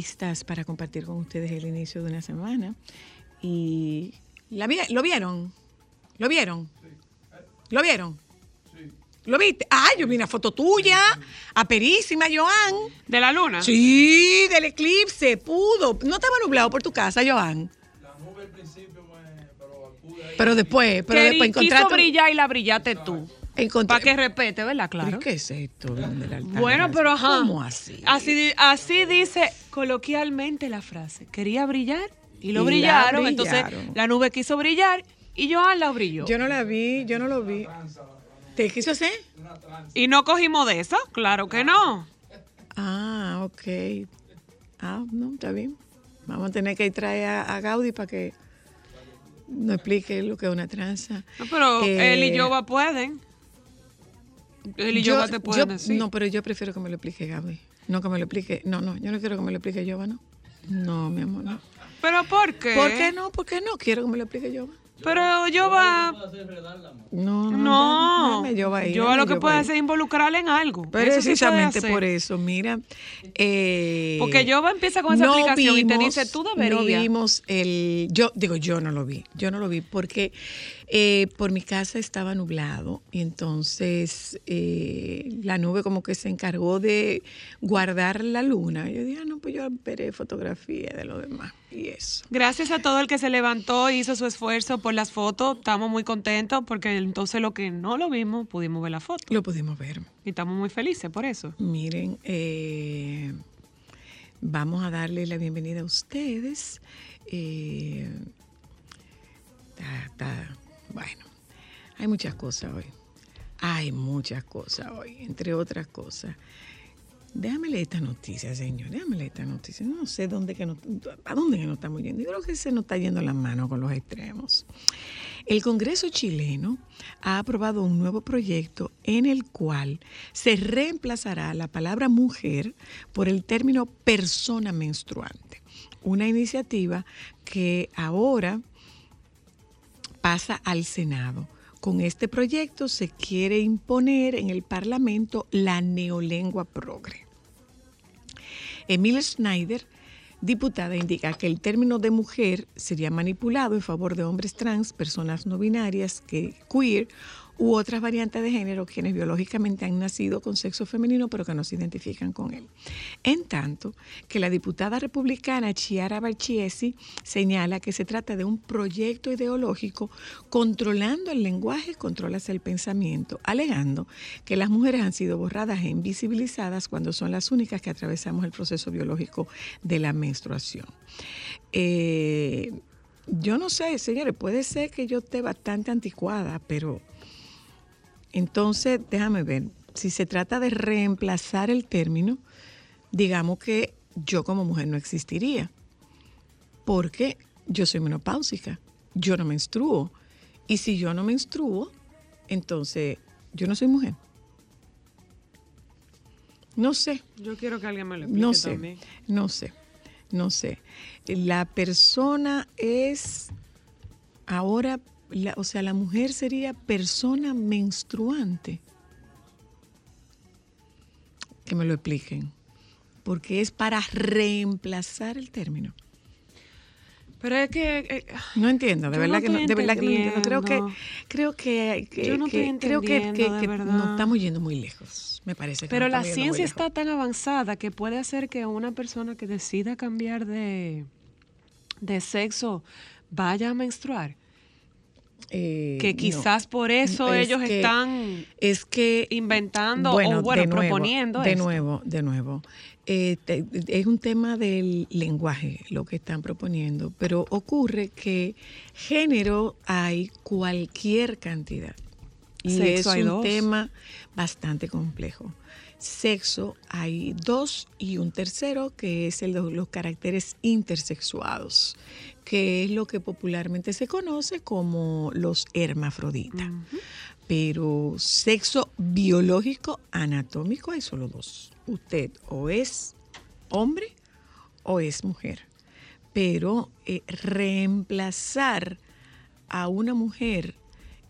Listas para compartir con ustedes el inicio de una semana. Y la vi- ¿lo vieron? ¿Lo vieron? ¿Lo vieron? ¿Lo viste? Ah, yo vi una foto tuya, aperísima, Joan. ¿De la luna? Sí, del eclipse, pudo. No estaba nublado por tu casa, Joan. Pero después, pero Que después quiso encontraste. brillar y la brillaste tú. Para que respete, ¿verdad? ¿Pero Claro. ¿Qué es esto? Bueno, pero ajá. ¿Cómo así? Así, di- así dice coloquialmente la frase. Quería brillar y lo Y brillaron. Entonces la nube quiso brillar y Joan la brilló. Yo no la vi, yo no lo vi. ¿Te quiso hacer? Y no cogimos de eso, claro que no. Ah, ok. Ah, no, está bien. Vamos a tener que traer a, a Gaudí para que nos explique lo que es una tranza. No, pero Eh, él y Yoba pueden. Él y yo- Yoba te pueden yo- decir. No, pero yo prefiero que me lo explique Gaby. No que me lo explique. No, no, yo no quiero que me lo explique Yoba, no. No, mi amor, no. ¿Pero por qué? ¿Por qué no? ¿Por qué no? Quiero que me lo explique Yoba. Pero Yoba... No, no. No. Yoba ahí, Yoba lo que puede hacer es involucrarle en algo. Puede Precisamente por eso, mira. eh, Porque Yoba empieza con esa aplicación y te dice, tú deberías. No vimos el. Yo digo, yo no lo vi. Yo no lo vi porque eh, por mi casa estaba nublado y entonces eh, la nube como que se encargó de guardar la luna. Yo dije, ah, no, pues yo veré fotografía de lo demás y eso. Gracias a todo el que se levantó hizo su esfuerzo por las fotos. Estamos muy contentos porque entonces lo que no lo vimos, pudimos ver la foto. Lo pudimos ver. Y estamos muy felices por eso. Miren, eh, vamos a darle la bienvenida a ustedes. Eh, está- está- bueno, hay muchas cosas hoy. Hay muchas cosas hoy, entre otras cosas. Déjame leer esta noticia, señor. Déjame leer esta noticia. No sé dónde que no, a dónde que nos estamos yendo. Yo creo que se nos está yendo la mano con los extremos. El Congreso chileno ha aprobado un nuevo proyecto en el cual se reemplazará la palabra mujer por el término persona menstruante. Una iniciativa que ahora pasa al Senado. Con este proyecto se quiere imponer en el Parlamento la neolengua progre. Emil Schneider, diputada, indica que el término de mujer sería manipulado en favor de hombres trans, personas no binarias, que queer u otras variantes de género quienes biológicamente han nacido con sexo femenino pero que no se identifican con él. En tanto que la diputada republicana Chiara Barchiesi señala que se trata de un proyecto ideológico controlando el lenguaje, controlas el pensamiento, alegando que las mujeres han sido borradas e invisibilizadas cuando son las únicas que atravesamos el proceso biológico de la menstruación. Eh, yo no sé, señores, puede ser que yo esté bastante anticuada, pero entonces déjame ver, si se trata de reemplazar el término, digamos que yo como mujer no existiría, porque yo soy menopáusica, yo no menstruo, y si yo no menstruo, entonces Yo no soy mujer. No sé. Yo quiero que alguien me lo explique No sé, también. no sé, no sé. La persona es ahora, la- o sea, la mujer sería persona menstruante. Que me lo expliquen. Porque es para reemplazar el término. Pero es que eh, No entiendo, de verdad no que no, de verdad que no entiendo. Creo que, creo que, que- Yo no que- estoy creo que, que- nos estamos yendo muy lejos. Me parece que Pero la ciencia está tan avanzada que puede hacer que una persona que decida cambiar de, de sexo vaya a menstruar. Eh, Que no. quizás por eso Es ellos que- están es que inventando o bueno, de nuevo, proponiendo de esto. nuevo de nuevo Eh, te- es un tema del lenguaje lo que están proponiendo pero ocurre que género hay cualquier cantidad y Sexo es un dos. tema bastante complejo sexo hay dos y un tercero que es el de los caracteres intersexuados que es lo que popularmente se conoce como los hermafroditas pero sexo biológico anatómico hay solo dos. Usted o es hombre o es mujer. Pero eh, reemplazar a una mujer,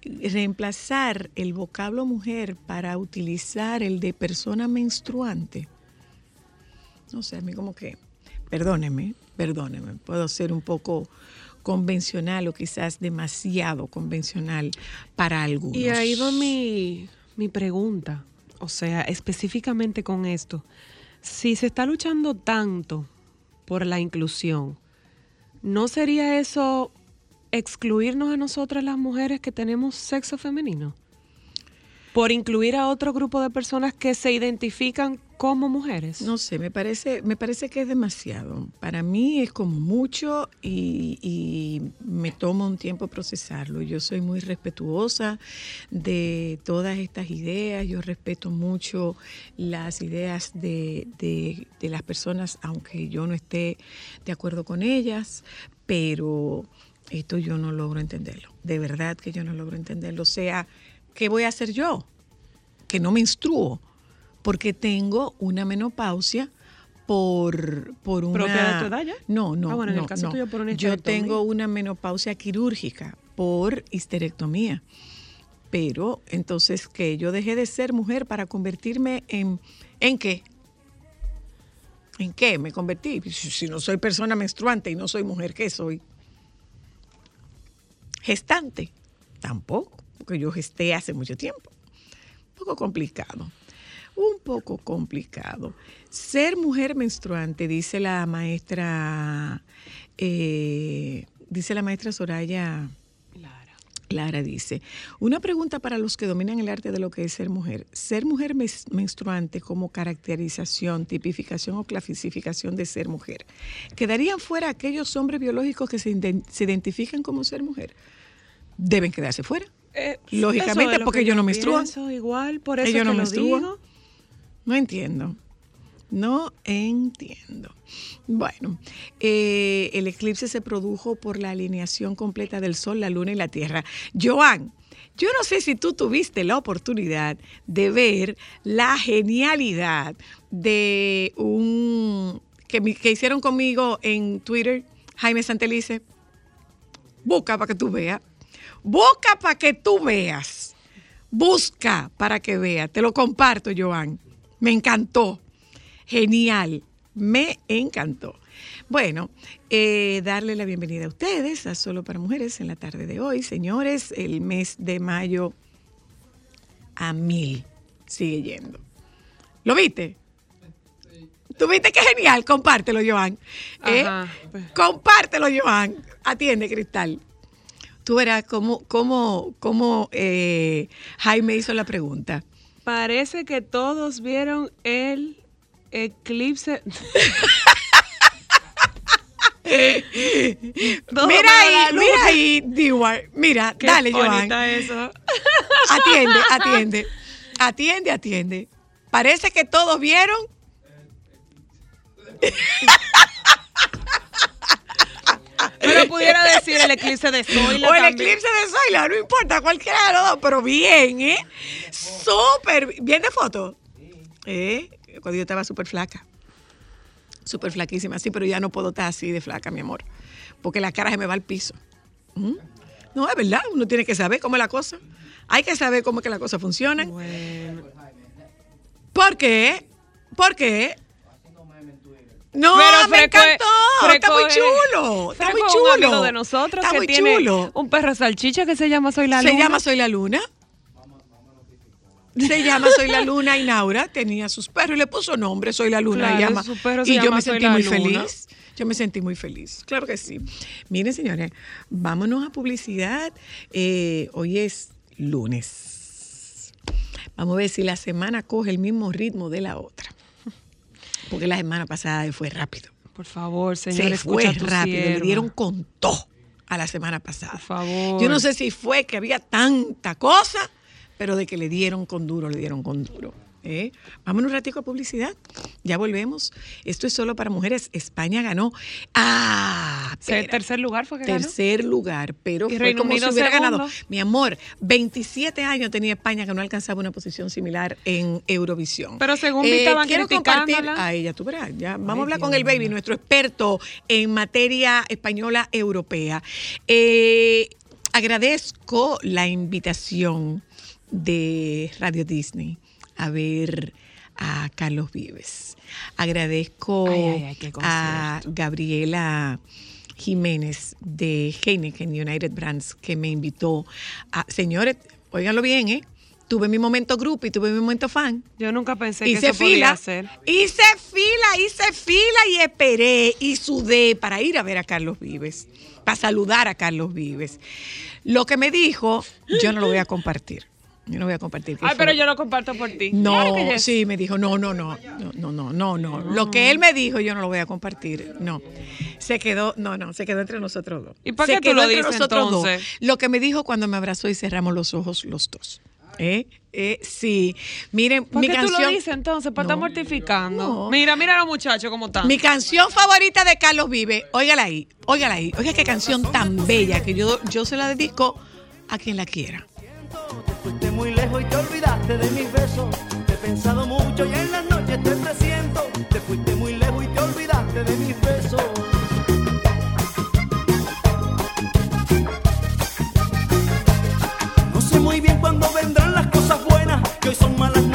reemplazar el vocablo mujer para utilizar el de persona menstruante, no sé, a mí como que, perdóneme, perdóneme, puedo ser un poco convencional o quizás demasiado convencional para algunos. Y ahí va mi, mi pregunta, o sea, específicamente con esto. Si se está luchando tanto por la inclusión, ¿no sería eso excluirnos a nosotras las mujeres que tenemos sexo femenino? Por incluir a otro grupo de personas que se identifican como mujeres. No sé, me parece, me parece que es demasiado. Para mí es como mucho y, me toma un tiempo procesarlo. Yo soy muy respetuosa de todas estas ideas. Yo respeto mucho las ideas de, de- de las personas, aunque yo no esté de acuerdo con ellas, pero esto yo no logro entenderlo. De verdad que yo no logro entenderlo. O sea, ¿qué voy a hacer yo? Que no menstruo porque tengo una menopausia por, por una... ¿Propia de tu edad ya? No, no, Ah, bueno, en el no, caso no. tuyo por una Yo tengo una menopausia quirúrgica por histerectomía. Pero entonces que yo dejé de ser mujer para convertirme en... ¿En qué? ¿En qué me convertí? Si no soy persona menstruante y no soy mujer, ¿qué soy? Gestante. Tampoco, porque yo gesté hace mucho tiempo. Un poco complicado. Un poco complicado. Ser mujer menstruante, dice la maestra, eh, dice la maestra Soraya Lara. Clara dice, una pregunta para los que dominan el arte de lo que es ser mujer. Ser mujer menstruante como caracterización, tipificación o clasificación de ser mujer. ¿Quedarían fuera aquellos hombres biológicos que se, se identifican como ser mujer? Deben quedarse fuera. Eh, Lógicamente, porque yo no menstruan. pienso igual, por eso que no digo. No entiendo. No entiendo. Bueno, eh, el eclipse se produjo por la alineación completa del Sol, la Luna y la Tierra. Joan, yo no sé si tú tuviste la oportunidad de ver la genialidad de un que, que hicieron conmigo en Twitter, Jaime Santelice. Busca para que tú veas. Busca para que tú veas. Busca para que veas. Te lo comparto, Joan. Me encantó. Genial. Me encantó. Bueno, eh, darle la bienvenida a ustedes a Solo para Mujeres en la tarde de hoy. Señores, el mes de mayo a mil sigue yendo. ¿Lo viste? ¿Tú viste qué genial? Compártelo, Joan. ¿Eh? Compártelo, Joan. Atiende, Cristal. Tú verás cómo, cómo, cómo eh, Jaime hizo la pregunta. Parece que todos vieron el eclipse. Mira ahí, mira ahí, Dewar. Mira, Qué dale, Joan. eso. Atiende, atiende. Atiende, atiende. Parece que todos vieron. Pero pudiera decir el eclipse de Zoila o el también. eclipse de Zoila, no importa, cualquiera de los dos, pero bien, ¿eh? súper bien de foto. Eh, cuando yo estaba súper flaca. Súper flaquísima, sí, pero ya no puedo estar así de flaca, mi amor. Porque la cara se me va al piso. ¿Mm? No, es verdad, uno tiene que saber cómo es la cosa. Hay que saber cómo es que las cosas funcionan. Bueno. ¿Por qué? ¿Por qué? No, Pero me Freco encantó. está Freco muy es- chulo. Está muy chulo. un amigo de nosotros Está que muy tiene chulo. un perro salchicha que se llama Soy la Se Luna. llama Soy la Luna. Se llama Soy la Luna y Naura tenía sus perros y le puso nombre Soy la Luna. Claro, y llama- su perro se y yo me Soy sentí muy Luna. feliz. Yo me sentí muy feliz. Claro que sí. Miren, señores, vámonos a publicidad. Eh, hoy es lunes. Vamos a ver si la semana coge el mismo ritmo de la otra. Porque la semana pasada fue rápido. Por favor, señor, Se fue escucha rápido, le dieron con todo a la semana pasada. Por favor. Yo no sé si fue que había tanta cosa, pero de que le dieron con duro, le dieron con duro. ¿Eh? Vámonos un ratico a publicidad. Ya volvemos. Esto es solo para mujeres. España ganó. Ah, espera. tercer lugar fue que ganó. Tercer lugar, pero ¿Y fue Reino como Unido si hubiera segundo? ganado. Mi amor, 27 años tenía España que no alcanzaba una posición similar en Eurovisión. Pero según vi, estaban quiero compartir a ella, tú verás, ya. Vamos Ay, a hablar Dios con el baby, nuestro experto en materia española europea. Eh, agradezco la invitación de Radio Disney a ver a Carlos Vives. Agradezco Ay, ay, a Gabriela Jiménez de Heineken United Brands que me invitó a... Señores, óiganlo bien, ¿eh? Tuve mi momento grupo y tuve mi momento fan. Yo nunca pensé que eso podía fila, ser. hice fila, hice fila y esperé y sudé para ir a ver a Carlos Vives, para saludar a Carlos Vives. Lo que me dijo, yo no lo voy a compartir. Yo no voy a compartir. Ay, pero yo lo comparto por ti. No, sí, me dijo, no, no, no, no, no, no, no. Lo que él me dijo yo no lo voy a compartir, no. Se quedó, no, no, se quedó entre nosotros dos. ¿Y para qué tú lo dices entonces? Dos. Lo que me dijo cuando me abrazó y cerramos los ojos los dos. ¿Eh? Eh, sí, miren, ¿Por mi qué canción. tú lo dices entonces? Pues ¿Para no, estar mortificando? Mira, mira a los muchachos cómo están. Mi canción favorita de Carlos Vive, óigala ahí, óigala ahí. Oiga qué canción tan bella que yo, yo se la dedico a quien la quiera. Te fuiste muy lejos y te olvidaste de mis besos. Te he pensado mucho y en las noches te presiento. Te fuiste muy lejos y te olvidaste de mis besos. No sé muy bien cuándo vendrán las cosas buenas, que hoy son malas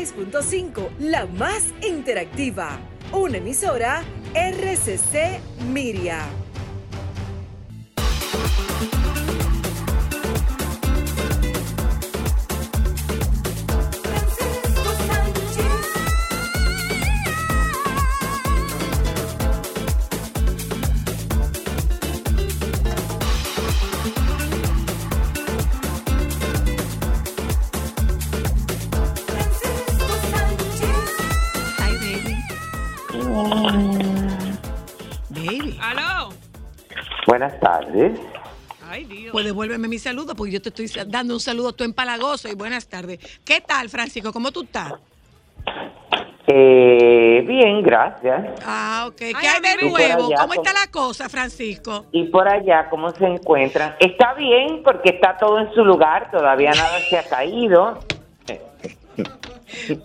106.5, la más interactiva. Una emisora RCC Miria. Buenas tardes. Ay, Dios. pues devuélveme mi saludo porque yo te estoy dando un saludo tú empalagoso y buenas tardes. ¿Qué tal, Francisco? ¿Cómo tú estás? Eh, bien, gracias. Ah, ok. ¿Qué Ay, hay de nuevo? allá, ¿Cómo ¿cómo? está la cosa, Francisco? ¿Y por allá cómo se encuentran? Está bien porque está todo en su lugar, todavía nada se ha caído.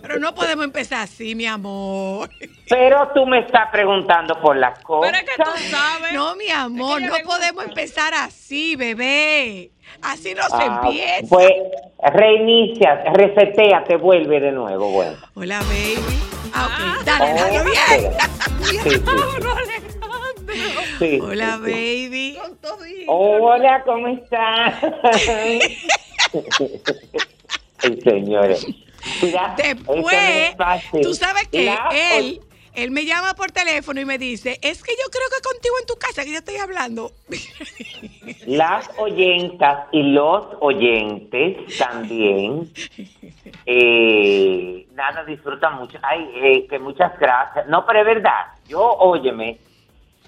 Pero no podemos empezar así, mi amor. Pero tú me estás preguntando por las cosas. Pero es que tú sabes. No, mi amor, no podemos empezar así, bebé. Así no se Ah, empieza. Pues reinicia, resetea, te vuelve de nuevo, bueno. Hola, baby. Ah, ok. Dale, Oh, dale bien. Sí, sí, sí, Hola, sí, sí. baby. Hola, ¿cómo estás? Ay, señores. Mira, no Después, tú sabes que La- él, él me llama por teléfono y me dice, es que yo creo que contigo en tu casa que yo estoy hablando. Las oyentas y los oyentes también, eh, nada, disfrutan mucho. Ay, eh, que muchas gracias. No, pero es verdad, yo, óyeme,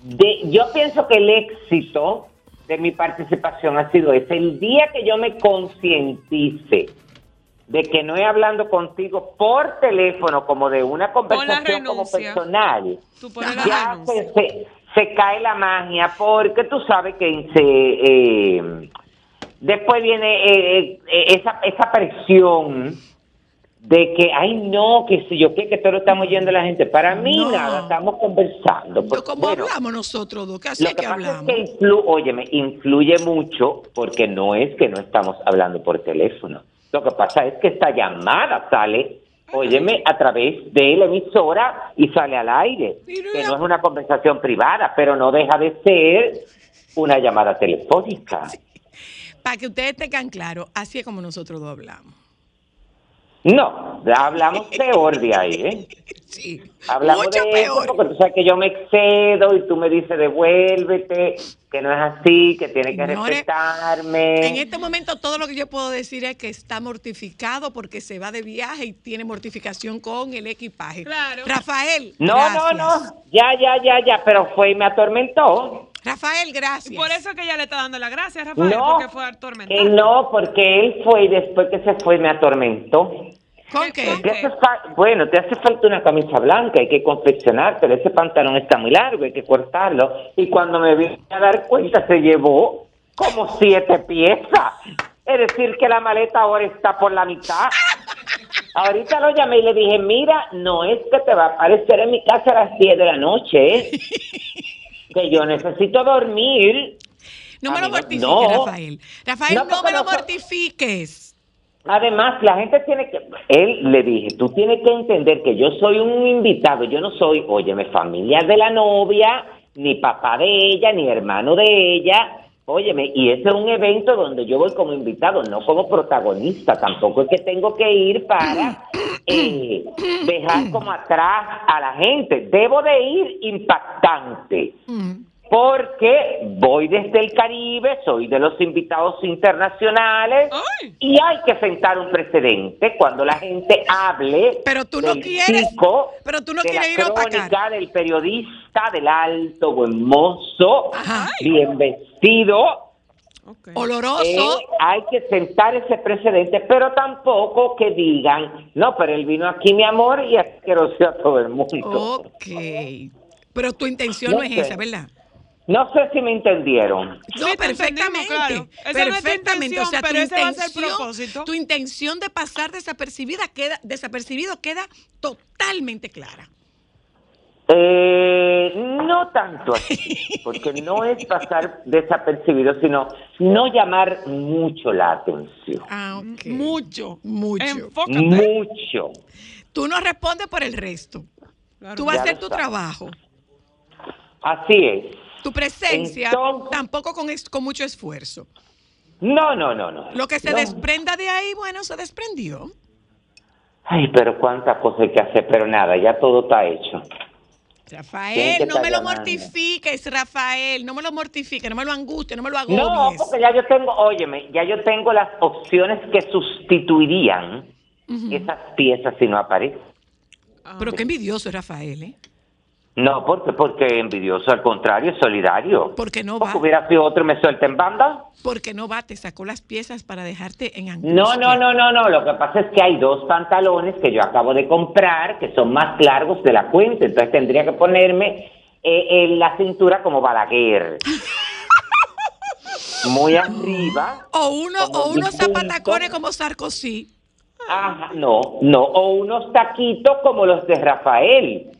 de, yo pienso que el éxito de mi participación ha sido ese. El día que yo me concientice de que no es hablando contigo por teléfono como de una conversación como personal, Tú pones la ya se, se- se cae la magia porque tú sabes que se eh, después viene eh, eh, esa, esa presión de que ay no que si yo qué que todo lo estamos oyendo la gente para mí No. nada estamos conversando Porque, bueno, hablamos nosotros dos, así lo que que pasa hablamos. es que influ, óyeme, influye mucho porque no es que no estamos hablando por teléfono. Lo que pasa es que esta llamada sale, óyeme, a través de la emisora y sale al aire. Que no es una conversación privada, pero no deja de ser una llamada telefónica. Para que ustedes tengan claro, así es como nosotros dos hablamos. No, hablamos peor de ahí, ¿eh? Sí, Hablamos mucho de peor. eso porque tú sabes que yo me excedo y tú me dices devuélvete, que no es así, que tienes que Señores, respetarme. En este momento todo lo que yo puedo decir es que está mortificado porque se va de viaje y tiene mortificación con el equipaje. Claro. Rafael, No, gracias. no, no, ya, ya, ya, ya, pero fue y me atormentó. Rafael, gracias. Por eso es que ella le está dando las gracias, Rafael, No, porque fue atormentado. no, porque él fue y después que se fue me atormentó. ¿Con qué? Bueno, te hace falta una camisa blanca, hay que confeccionártela, ese pantalón está muy largo, hay que cortarlo. Y cuando me vine a dar cuenta se llevó como siete piezas. Es decir, que la maleta ahora está por la mitad. Ahorita lo llamé y le dije, mira, no es que te va a aparecer en mi casa a las 10 de la noche, ¿eh? que yo necesito dormir. No me lo mortifiques, no. Rafael. Rafael, No, me lo mortifiques. Además, la gente tiene que, él le dije, tú tienes que entender que yo soy un invitado, yo no soy, óyeme, familia de la novia, ni papá de ella, ni hermano de ella, óyeme, y ese es un evento donde yo voy como invitado, no como protagonista, tampoco es que tengo que ir para eh, dejar como atrás a la gente, debo de ir impactante. Mm. Porque voy desde el Caribe, soy de los invitados internacionales Ay. y hay que sentar un precedente cuando la gente hable. Pero tú no del quieres- chico, pero tú no de quieres la ir a del periodista, del alto, buen mozo, Ajá. bien vestido. Oloroso. Eh, hay que sentar ese precedente, pero tampoco que digan, no, pero él vino aquí, mi amor, y asqueroso a todo el mundo. Ok. Pero tu intención No no, es sé. esa, ¿verdad? No sé si me entendieron. Sí, No, te perfectamente. claro. Esa no es tu perfectamente. intención, o sea, pero tu intención- propósito. Tu intención de pasar desapercibida queda, desapercibido queda totalmente clara. Eh, no tanto así, porque no es pasar desapercibido, sino no llamar mucho la atención. Ah. Mucho. Mucho. Enfócate. Mucho. Tú no respondes por el resto. Claro. Tú vas a hacer tu sabes. trabajo. Así es. Tu presencia Entonces- tampoco con, es- con mucho esfuerzo. No, no, no, no. Lo que se No. desprenda de ahí, bueno, se desprendió. Ay, pero cuántas cosas hay que hacer, pero nada, ya todo está hecho. ¿Quién Rafael, no me lo llamando? mortifiques, Rafael. No me lo mortifiques, no me lo angusties, no me lo No, agobies. porque ya yo tengo, óyeme, ya yo tengo las opciones que sustituirían esas piezas si no aparecen. Pero qué envidioso es Rafael, ¿eh? No, porque porque envidioso, al contrario, es solidario. Porque no va. Hubiera sido otro me suelta en banda. Porque no va, te sacó las piezas para dejarte en angustia. No, no, no, no, no. Lo que pasa es que hay dos pantalones que yo acabo de comprar que son más largos de la cuenta. Entonces tendría que ponerme eh, en la cintura como Balaguer. Muy arriba. O uno, o unos zapatacones como Sarkozy. Ajá, no, no. O unos taquitos como los de Rafael.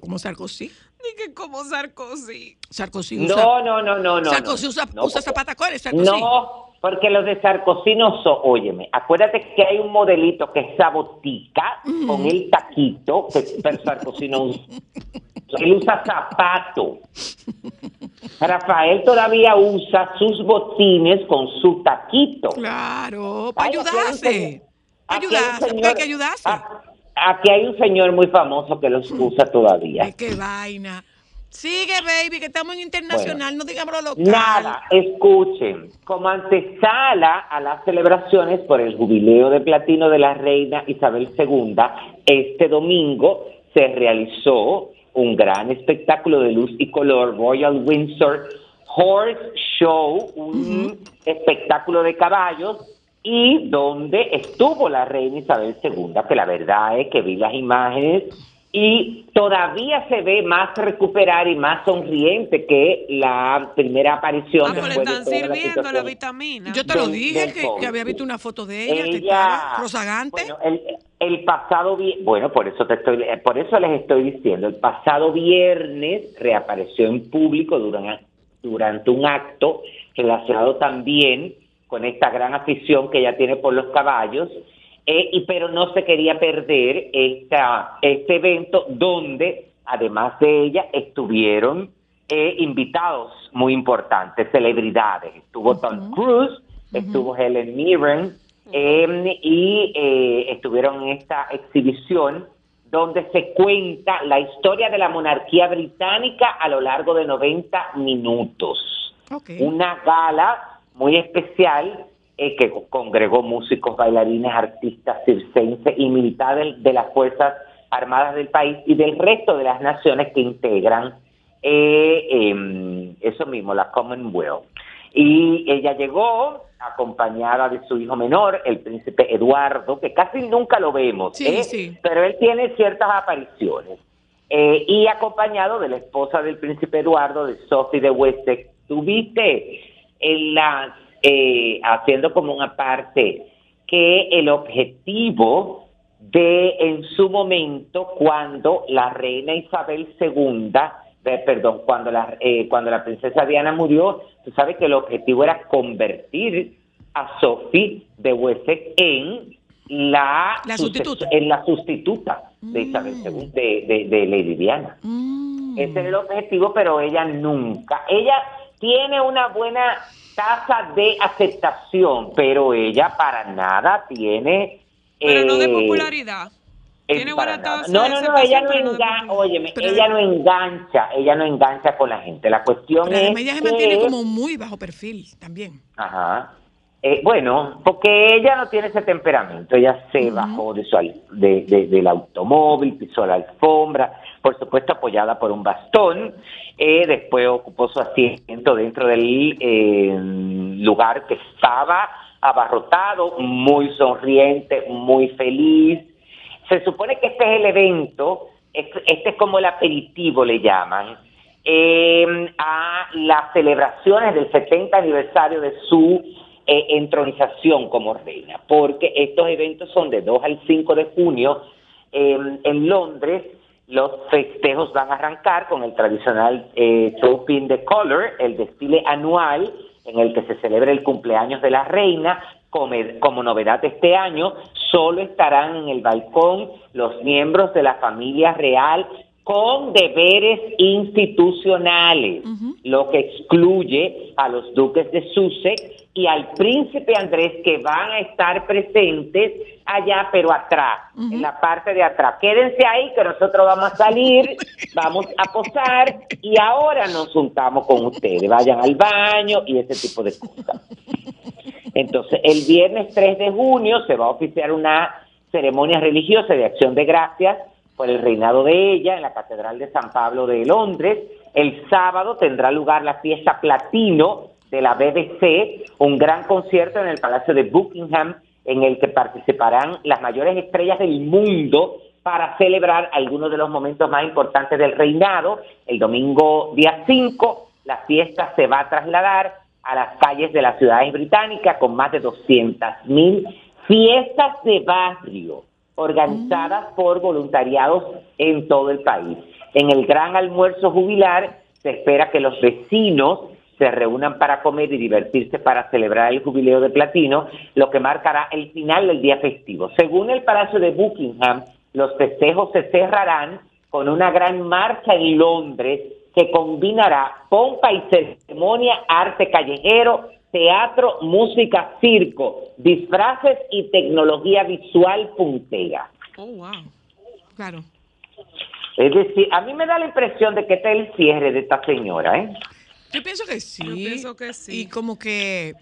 Como Sarkozy. Dije como Sarkozy. Sarkozy usa, No, no, no, no, no. Sarkozy usa, No, usa zapatacones, Sarkozy. No, porque los de Sarkozy no son, óyeme, acuérdate que hay un modelito que es sabotica con el taquito, que pero Sarkozy no usa. Él usa zapato. Rafael todavía usa sus botines con su taquito. Claro, para Ay, ayudarse. un Ayudarse, hay que ayudarse. Ah, Aquí hay un señor muy famoso que los usa todavía. Ay, qué vaina. Sigue, baby, que estamos en internacional, no digamos lo local. Nada, escuchen, como antesala a las celebraciones por el jubileo de platino de la reina Isabel II, este domingo se realizó un gran espectáculo de luz y color, Royal Windsor Horse Show, un espectáculo de caballos y donde estuvo la reina Isabel II, que la verdad es que vi las imágenes y todavía se ve más recuperada y más sonriente que la primera aparición. Ah, le después de están toda la sirviendo la situación. vitamina. Yo te lo dije, que, que había visto una foto de ella, que Ella- estaba rozagante. Bueno, el, el pasado bueno, por eso te estoy, eh, por eso les estoy diciendo, el pasado viernes reapareció en público durante, durante un acto relacionado también con esta gran afición que ella tiene por los caballos, eh, y pero no se quería perder esta, este evento donde, además de ella, estuvieron eh, invitados muy importantes, celebridades. Estuvo Tom Cruise, estuvo Helen Mirren, eh, y eh, estuvieron en esta exhibición donde se cuenta la historia de la monarquía británica a lo largo de 90 minutos. Una gala muy especial eh, que congregó músicos, bailarines, artistas, circenses y militares de las Fuerzas Armadas del país y del resto de las naciones que integran eh, em, eso mismo, la Commonwealth. Y ella llegó acompañada de su hijo menor, el príncipe Eduardo, que casi nunca lo vemos, Sí, ¿eh? sí. pero él tiene ciertas apariciones. Eh, y acompañado de la esposa del príncipe Eduardo, de Sophie de Wessex. Tuviste en las, eh, haciendo como una parte, que el objetivo de en su momento, cuando la reina Isabel II, eh, perdón, cuando la, eh, cuando la princesa Diana murió, tú sabes que el objetivo era convertir a Sophie de Wessex en la, La sustituta. en la sustituta de Isabel II, de, de, de Lady Diana. Mm. Ese era el objetivo, pero ella nunca. Ella tiene una buena tasa de aceptación, pero ella para nada tiene. Pero no de eh, popularidad. Tiene buena tasa No, de no, no, ella no engancha, óyeme, Pero ella no engancha, ella no engancha con la gente. La cuestión Pero es ella se mantiene como muy bajo perfil también. Ajá. Eh, bueno, porque ella no tiene ese temperamento, ella se bajó de su, de, de- del automóvil, pisó la alfombra, por supuesto apoyada por un bastón, eh, después ocupó su asiento dentro del eh, lugar que estaba abarrotado, muy sonriente, muy feliz. Se supone que este es el evento, este es como el aperitivo, le llaman, eh, a las celebraciones del 70 aniversario de su eh, entronización como reina, porque estos eventos son de 2 al 5 de junio eh, en Londres. Los festejos van a arrancar con el tradicional eh, Show Pin the Color, el desfile anual en el que se celebra el cumpleaños de la reina. Como, como novedad de este año, solo estarán en el balcón los miembros de la familia real con deberes institucionales, lo que excluye a los duques de Sussex y al príncipe Andrés que van a estar presentes allá, pero atrás, en la parte de atrás. Quédense ahí que nosotros vamos a salir, vamos a posar y ahora nos juntamos con ustedes. Vayan al baño y ese tipo de cosas. Entonces, el viernes 3 de junio se va a oficiar una ceremonia religiosa de acción de gracias por el reinado de ella en la Catedral de San Pablo de Londres. El sábado tendrá lugar la fiesta platino de la BBC, un gran concierto en el Palacio de Buckingham en el que participarán las mayores estrellas del mundo para celebrar algunos de los momentos más importantes del reinado. El domingo día 5, la fiesta se va a trasladar a las calles de las ciudades británicas con más de 200 mil fiestas de barrio organizadas por voluntariados en todo el país. En el gran almuerzo jubilar se espera que los vecinos se reúnan para comer y divertirse para celebrar el jubileo de platino, lo que marcará el final del día festivo. Según el Palacio de Buckingham, los festejos se cerrarán con una gran marcha en Londres que combinará pompa y ceremonia, arte callejero, teatro, música, circo, disfraces y tecnología visual puntera. Oh, wow. Claro. Es decir, a mí me da la impresión de que este es el cierre de esta señora, ¿eh? Yo pienso que sí. Yo pienso que sí. Y como que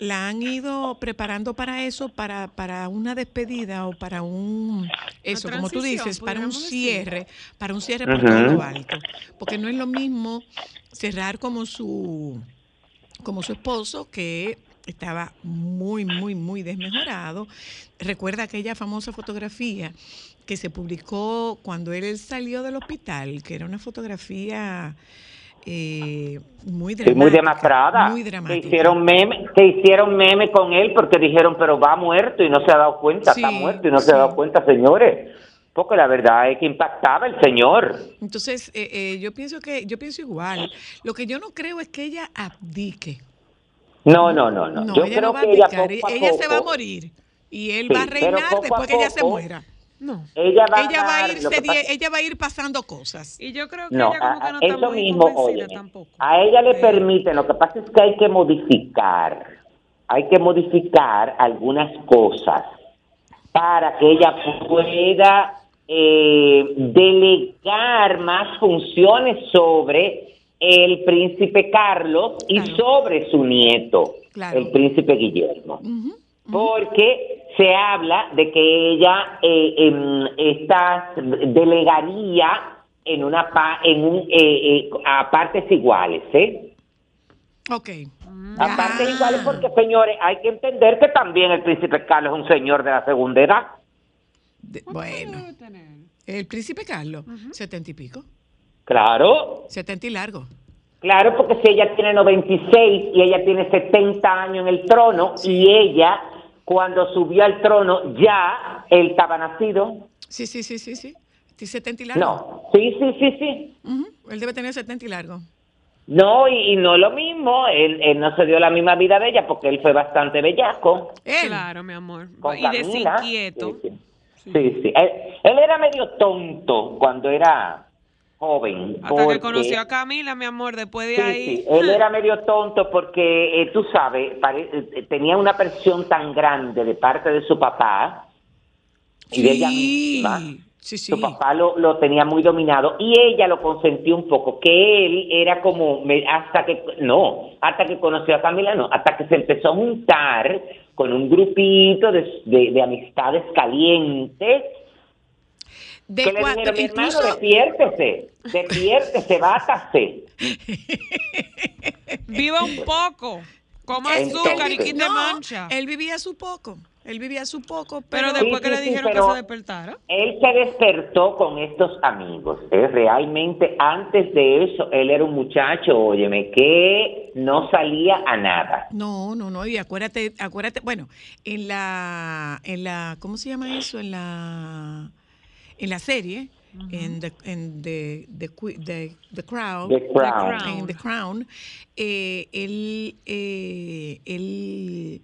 la han ido preparando para eso, para, para una despedida o para un, eso, como tú dices, para un decir. cierre, para un cierre por todo lo alto. Porque no es lo mismo cerrar como su, como su esposo, que estaba muy, muy, muy desmejorado. Recuerda aquella famosa fotografía que se publicó cuando él salió del hospital, que era una fotografía eh, muy dramática. muy demacrada. Muy dramática. hicieron meme, que hicieron meme con él porque dijeron, pero va muerto y no se ha dado cuenta, está muerto y no se ha dado cuenta, señores. Porque la verdad es que impactaba el señor. Entonces, eh, eh, yo pienso que, yo pienso igual. Lo que yo no creo es que ella abdique. No, no, no, no. No, Yo ella creo no va a que ella poco a Ella se va a morir. Y él Sí, va a reinar poco a después que ella se muera. No. Ella va Ella a va a ir ella va a ir pasando cosas. Y yo creo que No, ella como a- que no está eso muy mismo, convencida oye, tampoco. a ella le Eh, permiten, lo que pasa es que hay que modificar, hay que modificar algunas cosas para que ella pueda eh, delegar más funciones sobre el príncipe Carlos y Claro. sobre su nieto, Claro. el príncipe Guillermo porque se habla de que ella eh, em, esta delegaría en una pa- en un eh, eh, a partes iguales, ¿eh? Ok. A partes iguales porque señores hay que entender que también el príncipe Carlos es un señor de la segunda edad. De- bueno, el príncipe Carlos, setenta y pico. Claro, Setenta y largo. claro, porque si ella tiene 96 y ella tiene 70 años en el trono y ella cuando subió al trono ya él estaba nacido. Sí, sí, sí, sí, sí. Sí, setenta y largo. No, sí, sí, sí, sí. Él debe tener setenta y largo. No, y, y no lo mismo, él, él no se dio la misma vida de ella porque él fue bastante bellaco. Él. Claro, mi amor. Con y Camila. desinquieto. Sí, sí. Sí, sí. Él, él era medio tonto cuando era joven. Hasta que porque- conoció a Camila, mi amor, después de Sí, ahí. sí, él era medio tonto porque, eh, tú sabes, pare- eh, tenía una presión tan grande de parte de su papá y de ella misma. sí, sí. Su papá lo, lo tenía muy dominado y ella lo consentió un poco, que él era como, hasta que, no, hasta que conoció a Camila, no, hasta que se empezó a juntar con un grupito de, de- de amistades calientes De que le cuatro, dijeron, mi hermano, incluso, despiértese, despiértese, bátase. Viva un poco. Coma Entonces- azúcar y quite no, mancha. él vivía su poco. Él vivía su poco, pero, Pero después Sí, que le sí, dijeron que se despertara. Él se despertó con estos amigos. ¿eh? Realmente, antes de eso, él era un muchacho, óyeme, que no salía a nada. No, no, no, y acuérdate, acuérdate, bueno, en la, en la, ¿cómo se llama eso? En la, en la serie, en the, en the, the, the- The Crown, The Crown. Crown. en The Crown, eh, él, eh, él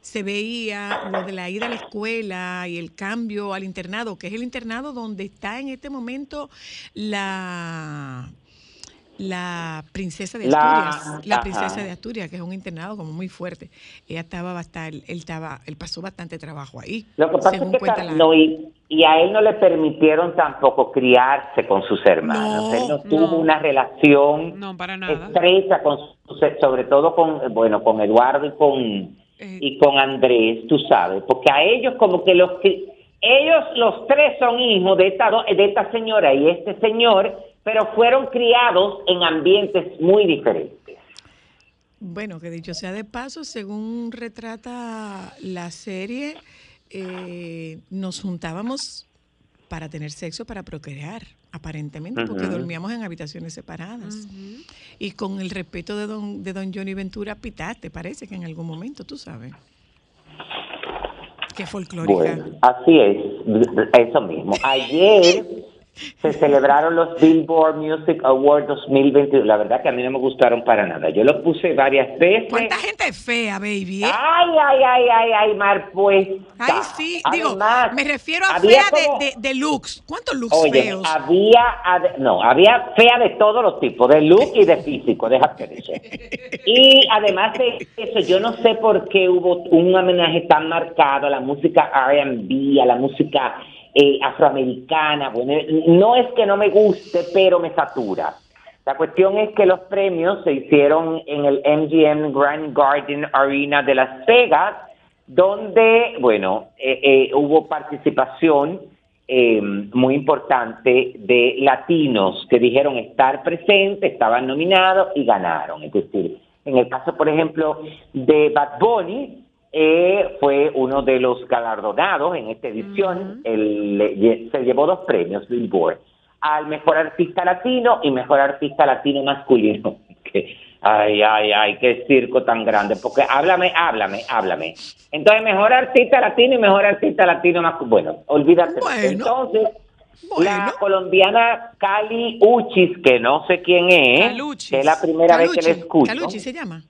se veía lo de la ida a la escuela y el cambio al internado, que es el internado donde está en este momento la la princesa de Asturias, la, princesa de Asturias, que es un internado como muy fuerte. Ella estaba bastante, él estaba, él pasó bastante trabajo ahí. Lo que pasa según es que la- y, y a él no le permitieron tampoco criarse con sus hermanos. No, él no no. tuvo una relación No, para nada. estrecha con sus- sobre todo con bueno con Eduardo y con Eh. y con Andrés, tú sabes, porque a ellos como que los ellos los tres son hijos de esta de esta señora y este señor, pero fueron criados en ambientes muy diferentes. Bueno, que dicho sea de paso, según retrata la serie, eh, nos juntábamos para tener sexo, para procrear, aparentemente, porque dormíamos en habitaciones separadas. Y con el respeto de don, de don Johnny Ventura, pitaste, parece que en algún momento, tú sabes. Qué folclórica. Bueno, así es, eso mismo. Ayer se celebraron los Billboard Music Awards 2022. La verdad que a mí no me gustaron para nada. Yo los puse varias veces. ¿Cuánta gente fea, baby? eh? Ay, ay, ay, ay, ay, Mar, pues. Ay, sí, digo, Además, me refiero a fea como- de, de, de looks. ¿Cuántos looks Oye, feos? había, no, había fea de todos los tipos, de look y de físico, déjate de eso. Y además de eso, yo no sé por qué hubo un homenaje tan marcado a la música R&B, a la música eh, afroamericana. Bueno, no es que no me guste, pero me satura. La cuestión es que los premios se hicieron en el MGM Grand Garden Arena de Las Vegas, donde, bueno, eh, eh, hubo participación eh, muy importante de latinos que dijeron estar presentes, estaban nominados y ganaron. Es decir, en el caso, por ejemplo, de Bad Bunny, eh, fue uno de los galardonados en esta edición. Lle- se llevó dos premios Billboard al mejor artista latino y mejor artista latino masculino. Ay, ay, ay, qué circo tan grande. Porque háblame, háblame, háblame. Entonces, mejor artista latino y mejor artista latino masculino. Bueno, olvídate. Bueno. Entonces, Bueno. la colombiana Cali Uchis, que no sé quién es, Caluchis. que es la primera vez que la escucho. Caluchi se llama.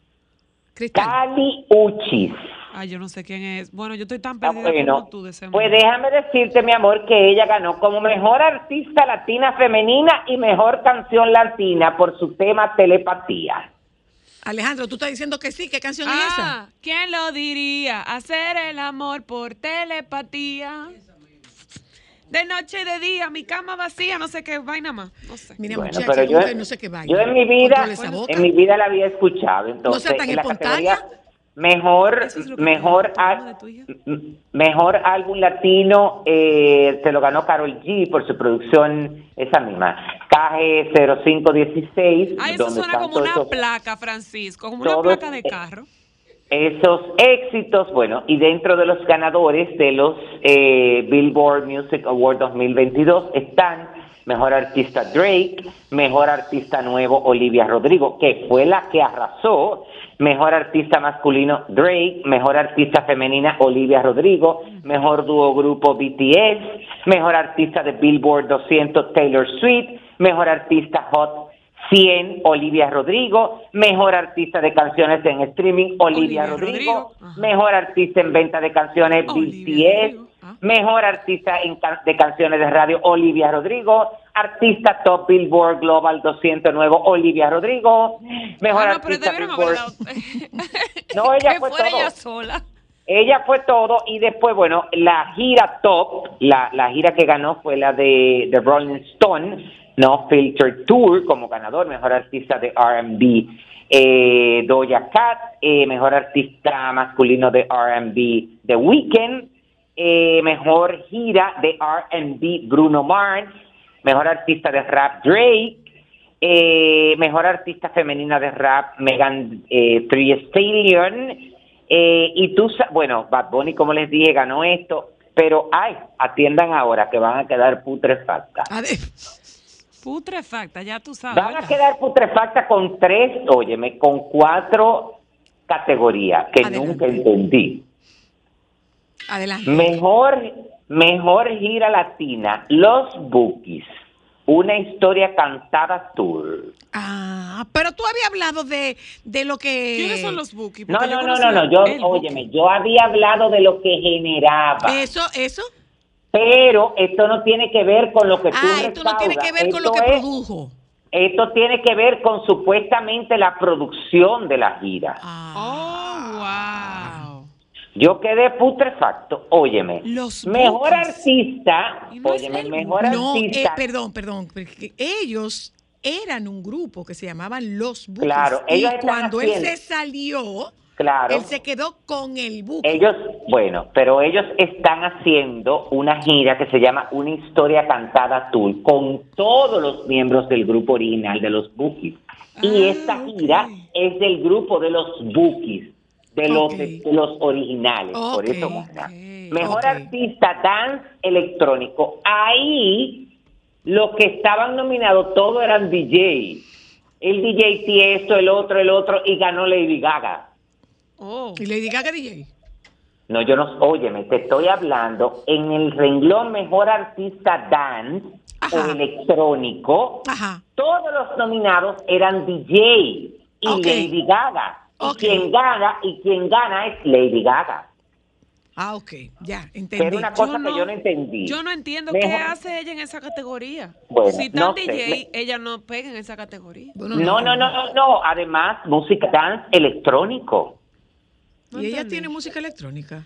Cristal. Cali Uchis. Ay, yo no sé quién es. Bueno, yo estoy tan Ah, perdida bueno, como tú de ese pues déjame decirte, mi amor, que ella ganó como mejor artista latina femenina y mejor canción latina por su tema Telepatía. Alejandro, tú estás diciendo que sí. ¿Qué canción es esa? Ah, ¿quién lo diría? Hacer el amor por telepatía. De noche y de día, mi cama vacía, no sé qué vaina más. No sé. Mira, Bueno, muchacha, pero como yo, no sé qué vaya. yo en mi vida, en mi vida la había escuchado. Entonces, sea tan en la espontánea. categoría mejor, es mejor, al- mejor álbum latino eh, se lo ganó Carol G por su producción esa misma, KG 0516. Ay, eso donde suena están como una esos- placa, Francisco, como una placa de eh, carro. esos éxitos, bueno, y dentro de los ganadores de los eh, Billboard Music Award 2022 están Mejor Artista Drake, Mejor Artista Nuevo Olivia Rodrigo, que fue la que arrasó, Mejor Artista Masculino Drake, Mejor Artista Femenina Olivia Rodrigo, Mejor Dúo Grupo BTS, Mejor Artista de Billboard 200 Taylor Swift, Mejor Artista Hot 100, Olivia Rodrigo, mejor artista de canciones en streaming, Olivia, Olivia Rodrigo, mejor artista en venta de canciones, Olivia BTS, Rodrigo, ah. mejor artista en ca- de canciones de radio, Olivia Rodrigo, artista top Billboard Global 200 nuevo, Olivia Rodrigo, mejor Ah, no, artista Billboard. No, ella fue fuera todo. ella sola. Ella fue todo y después, bueno, la gira top, la, la gira que ganó fue la de, de Rolling Stone, no Filter Tour como ganador, mejor artista de R&B. Eh, Doja Cat, eh, mejor artista masculino de R&B The Weeknd, eh, mejor gira de R&B Bruno Mars, mejor artista de rap Drake, eh, mejor artista femenina de rap Megan eh, Thee Stallion eh, y tú bueno Bad Bunny como les dije ganó esto pero ay atiendan ahora que van a quedar putrefactas A ver, Putrefacta, ya tú sabes. van a quedar putrefactas con tres óyeme con cuatro categorías que Adelante. nunca entendí adelante. Mejor, mejor gira latina, Los Bookies, una historia cantada tour. Ah, pero tú habías hablado de, de lo que... ¿Quiénes son los Bookies? No, no, no, no, no, yo, Bookie. óyeme, yo había hablado de lo que generaba, Eso, eso. pero esto no tiene que ver con lo que tú Ah, esto no tiene que ver con lo que es- produjo. Esto tiene que ver con supuestamente la producción de la gira. Ah. Oh, wow. Yo quedé putrefacto, óyeme. Los mejor Bookies. artista, no óyeme, el mejor No, eh, artista. perdón, perdón, porque ellos eran un grupo que se llamaban Los Bookies. Claro, y cuando él haciendo- se salió, Claro. él se quedó con el Bookie. Ellos, bueno, pero ellos están haciendo una gira que se llama Una historia cantada tour con todos los miembros del grupo original de los Bookies. Y Ah, esta gira es del grupo de los Bookies, de los, de los originales. por eso gana. Mejor artista dance electrónico. Ahí los que estaban nominados todos eran DJ. El DJ Tiesto, el otro, el otro, y ganó Lady Gaga. Oh. Y Lady Gaga DJ. No, yo no, óyeme, te estoy hablando en el renglón mejor artista dance, Ajá. o electrónico, Ajá. todos los nominados eran DJ y. Lady Gaga. Y Ok. quien gana, y quien gana es Lady Gaga. Ah, ok, ya, entendí. Pero una cosa que yo no entendí. Yo no entiendo Mejor- qué hace ella en esa categoría. Bueno, si tan no sé, DJ, me- ella no pega en esa categoría. Bueno, No, no, no, no, no. Además, música dance electrónico. No Y ella tiene música electrónica.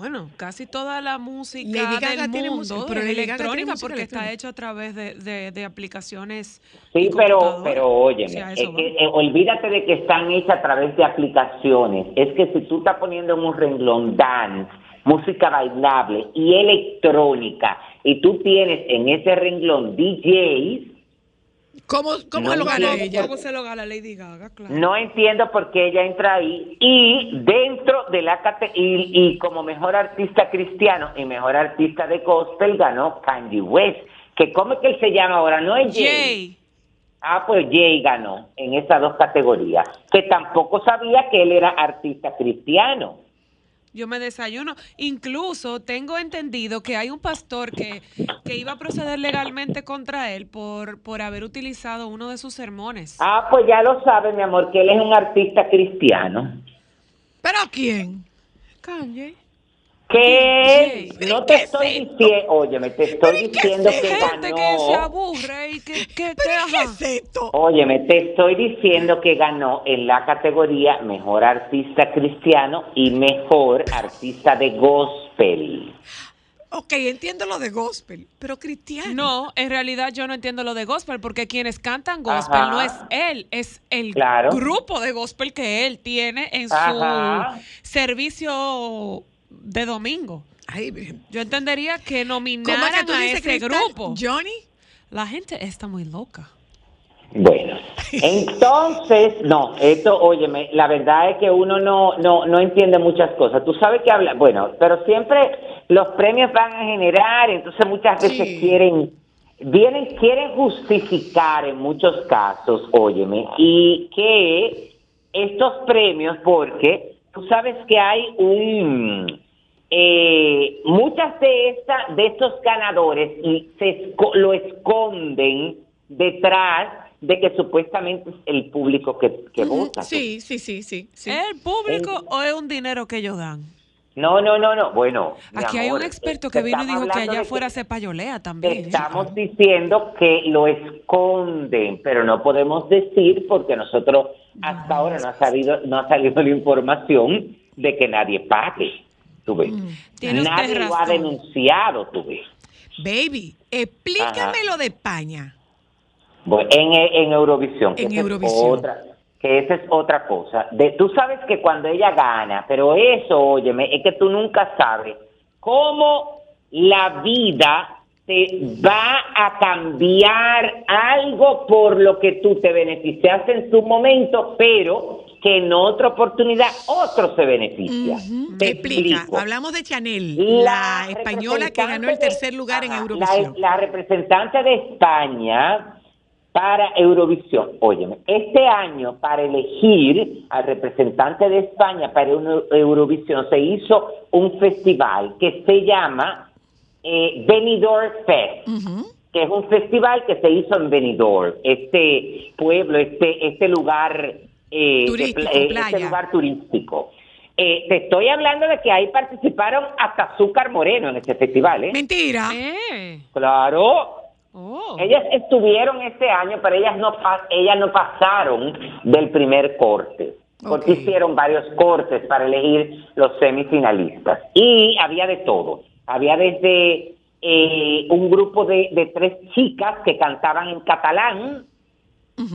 Bueno, casi toda la música Lady Gaga del tiene mundo música, pero es electrónica música porque está hecho a través de, de- de aplicaciones. Sí, pero, pero óyeme, O sea, es eso que, va. eh, olvídate de que están hechas a través de aplicaciones. Es que si tú estás poniendo en un renglón dance, música bailable y electrónica, y tú tienes en ese renglón DJs, ¿Cómo, cómo No lo gana entiendo ella? ¿Cómo se lo gana Lady Gaga? Claro. no entiendo por qué ella entra ahí. Y dentro de la cate- y, y como mejor artista cristiano y mejor artista de gospel ganó Kanye West. Que ¿Cómo es que él se llama ahora? No es Jay. Jay. Ah, pues Jay ganó en esas dos categorías, que tampoco sabía que él era artista cristiano. Yo me desayuno. Incluso tengo entendido que hay un pastor que, que iba a proceder legalmente contra él por, por haber utilizado uno de sus sermones. Ah, pues ya lo sabe, mi amor, que él es un artista cristiano. ¿Pero quién? Kanye. Que no te estoy diciendo, óyeme, te estoy diciendo que Gente que se ganó. aburre y que, que, que, ¿Pero qué ajá. es esto? Óyeme, te estoy diciendo que ganó en la categoría mejor artista cristiano y mejor artista de gospel. Ok, entiendo lo de gospel, pero cristiano. No, en realidad yo no entiendo lo de gospel porque quienes cantan gospel Ajá. no es él, es el Claro. grupo de gospel que él tiene en su servicio de domingo. Ay. Yo entendería que ¿Cómo es que nominaran tú a dices, ese Cristal? grupo. Johnny. La gente está muy loca. Bueno, entonces, no, esto, óyeme, la verdad es que uno no, no, no entiende muchas cosas. Tú sabes que habla, bueno, pero siempre los premios van a generar, entonces muchas veces Sí. quieren, vienen, quieren justificar en muchos casos, óyeme, y que estos premios, porque tú sabes que hay un, eh, muchas de estas, de estos ganadores y se esco- lo esconden detrás de que supuestamente es el público que, que vota. Sí, sí, sí, sí. sí. ¿Es el público Eh. o es un dinero que ellos dan? No, no, no, no. Bueno, Aquí hay un experto es que vino y dijo que allá afuera se payolea también. ¿eh? Estamos diciendo que lo esconden, pero no podemos decir porque nosotros hasta ahora no ha salido, no ha salido la información de que nadie pague. Tú ves. Mm. Nadie lo ha denunciado, tú ves. Baby, explícame Ajá. lo de España. Bueno, en, en Eurovisión. En Eurovisión. otra, que esa es otra cosa. De, tú sabes que cuando ella gana, pero eso, óyeme, es que tú nunca sabes cómo la vida va a cambiar algo por lo que tú te beneficiaste en su momento, pero que en otra oportunidad otro se beneficia. Te Explica. explico. Hablamos de Chanel, la, española que ganó el tercer de- lugar en Eurovisión. La, la representante de España para Eurovisión. Óyeme, este año para elegir al representante de España para Eurovisión se hizo un festival que se llama eh, Benidorm Fest que es un festival que se hizo en Benidorm, este pueblo, este este lugar eh, Turístico, eh, playa. este lugar turístico. Eh, te estoy hablando de que ahí participaron hasta Azúcar Moreno en este festival, ¿eh? Mentira. Eh. Claro, Oh. ellas estuvieron este año, pero ellas no pa- ellas no pasaron del primer corte, porque hicieron varios cortes para elegir los semifinalistas y había de todo. Había desde eh, un grupo de, de tres chicas que cantaban en catalán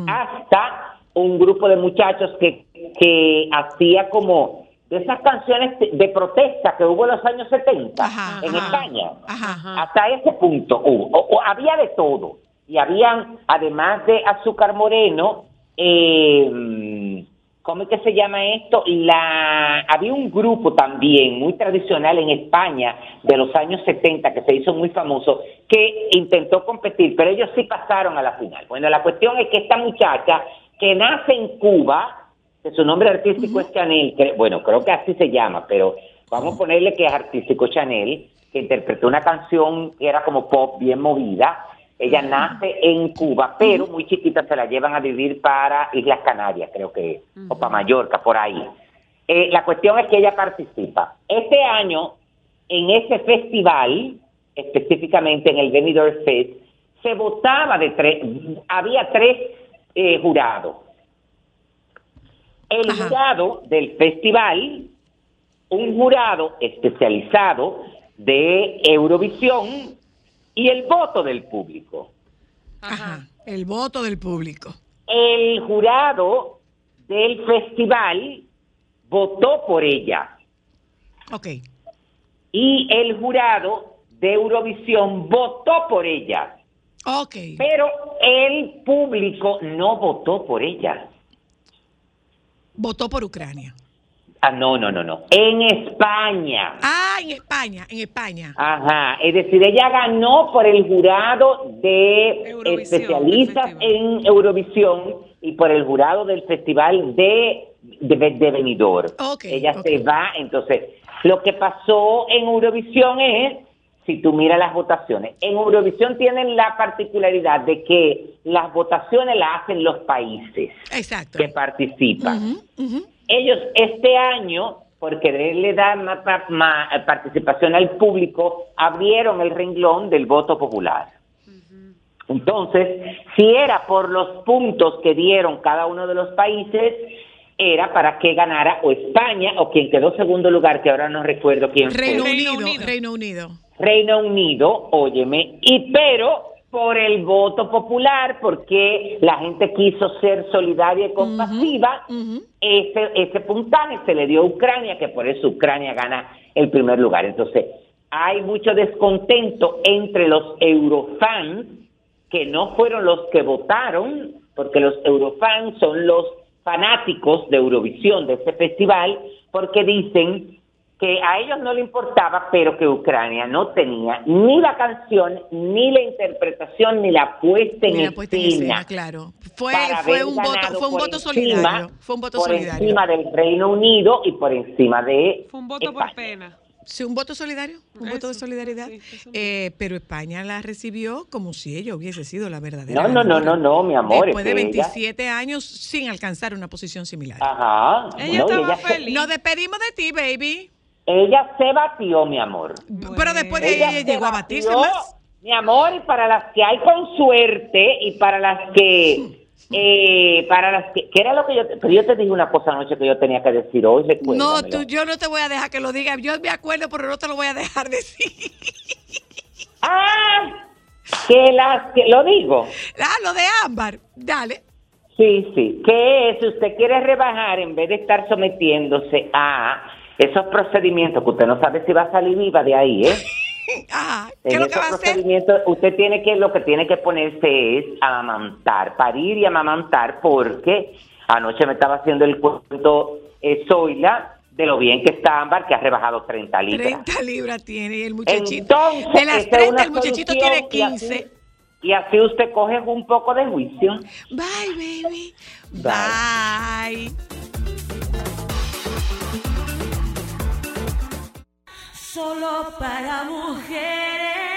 hasta un grupo de muchachos que, que hacía como de esas canciones de- de protesta que hubo en los años 70 Ajá, en ajá. España. Ajá. Hasta ese punto hubo. O- o había de todo. Y habían, además de Azúcar Moreno, eh, ¿cómo es que se llama esto? La, había un grupo también muy tradicional en España de los años 70 que se hizo muy famoso que intentó competir, pero ellos sí pasaron a la final. Bueno, la cuestión es que esta muchacha que nace en Cuba, que su nombre artístico es Chanel, que- bueno, creo que así se llama, pero vamos a ponerle que es artístico Chanel, que interpretó una canción que era como pop bien movida, Ella nace en Cuba, pero muy chiquita se la llevan a vivir para Islas Canarias, creo que es, o para Mallorca, por ahí. Eh, la cuestión es que ella participa. Este año, en ese festival, específicamente en el Benidorm Fest, se votaba de tres, había tres eh, jurados. El Ajá. jurado del festival, un jurado especializado de Eurovisión y el voto del público. Ajá. El voto del público. El jurado del festival votó por ella Ok. y el jurado de Eurovisión votó por ella, Ok. pero el público no votó por ella. Votó por Ucrania. Ah, no, no, no, no. En España. Ah, en España, en España. Ajá, es decir, ella ganó por el jurado de Eurovisión, especialistas en Eurovisión y por el jurado del festival de, de, de Benidorm. Ok, ella se va, entonces, lo que pasó en Eurovisión es, si tú miras las votaciones, en Eurovisión tienen la particularidad de que las votaciones las hacen los países Exacto. que participan. Ellos este año, por quererle dar más, pa- más participación al público, abrieron el renglón del voto popular. Entonces, si era por los puntos que dieron cada uno de los países, era para que ganara o España o quien quedó segundo lugar, que ahora no recuerdo quién Reino, fue. Unido, Unido. Reino Unido. Reino Unido, óyeme, y pero por el voto popular, porque la gente quiso ser solidaria y compasiva, ese, ese puntaje se le dio a Ucrania, que por eso Ucrania gana el primer lugar. Entonces, hay mucho descontento entre los eurofans, que no fueron los que votaron, porque los eurofans son los fanáticos de Eurovisión, de ese festival, porque dicen que a ellos no le importaba, pero que Ucrania no tenía ni la canción, ni la interpretación, ni la puesta en la puesta en escena. escena, claro. Fue, fue un voto, fue un voto encima- solidario. Fue un voto por solidario. encima del Reino Unido y por encima de Fue un voto por pena. Sí, un voto solidario, un voto de solidaridad. sí. Eh, pero España la recibió como si ella hubiese sido la verdadera. No, no, no, no, no, mi amor. Después es de que ella- 27 años sin alcanzar una posición similar. Ajá. Ella no, estaba se- feliz. Nos despedimos de ti, baby. Ella se batió, mi amor. Pero después de ahí ella llegó a batió, batirse más. Mi amor, y para las que hay con suerte y para las que... Eh, para las que, que era lo que yo, pero yo te dije una cosa anoche que yo tenía que decir hoy, No, tú, yo no te voy a dejar que lo digas. Yo me acuerdo, pero no te lo voy a dejar decir. Ah, que las que, lo digo. Ah, lo de Ámbar. Dale. Sí, sí. Que si usted quiere rebajar, en vez de estar sometiéndose a esos procedimientos que usted no sabe si va a salir viva de ahí, ¿eh? Ah, ¿qué es En lo que va a hacer? usted tiene que, lo que tiene que ponerse es amamantar, parir y amamantar, porque anoche me estaba haciendo el cuento eh, Zoila de lo bien que está Ámbar, que ha rebajado 30 libras. 30 libras tiene y el muchachito. Entonces, de las esa es 30, una el muchachito tiene y así- 15. Y así usted coge un poco de juicio. Bye, baby. Bye. Bye. Solo para mujeres.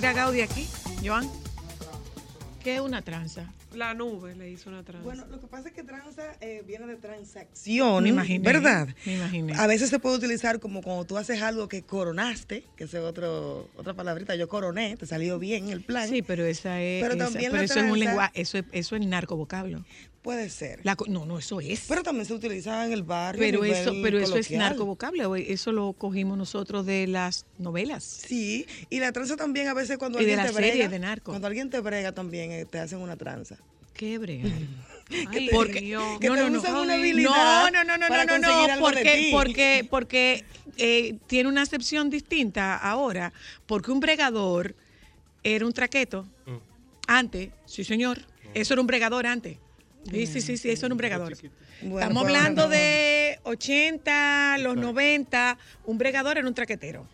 Mira Gaudi aquí. Joan. ¿Qué es una tranza? La nube le hizo una tranza. Bueno, lo que pasa es que tranza eh, viene de transacción, Me imaginé, ¿verdad? me imaginé. A veces se puede utilizar como cuando tú haces algo que coronaste, que es otro, otra palabrita, yo coroné, te salió bien el plan. Sí, pero esa es. Pero esa- también pero la eso es un tranza- lenguaje, eso es, eso es narco vocablo. Puede ser. La no, no, eso es. Pero también se utiliza en el barrio. a Pero nivel eso, pero eso es coloquial. narcovocablo, eso lo cogimos nosotros de las novelas. Sí, y la tranza también a veces cuando Y de alguien la te brega. de narco. Cuando alguien te brega también eh, te hacen una tranza. Qué brega. Ay, Porque-. Que no, te no, no. usan una No, habilidad no, no, no, no, no, no, de porque, porque, porque eh, tiene una acepción distinta ahora, porque un bregador era un traqueto. Antes, sí señor, eso era un bregador antes. Sí, sí, sí, sí, eso era un bregador. Bueno, Estamos hablando de 80, los 90, un bregador era un traquetero.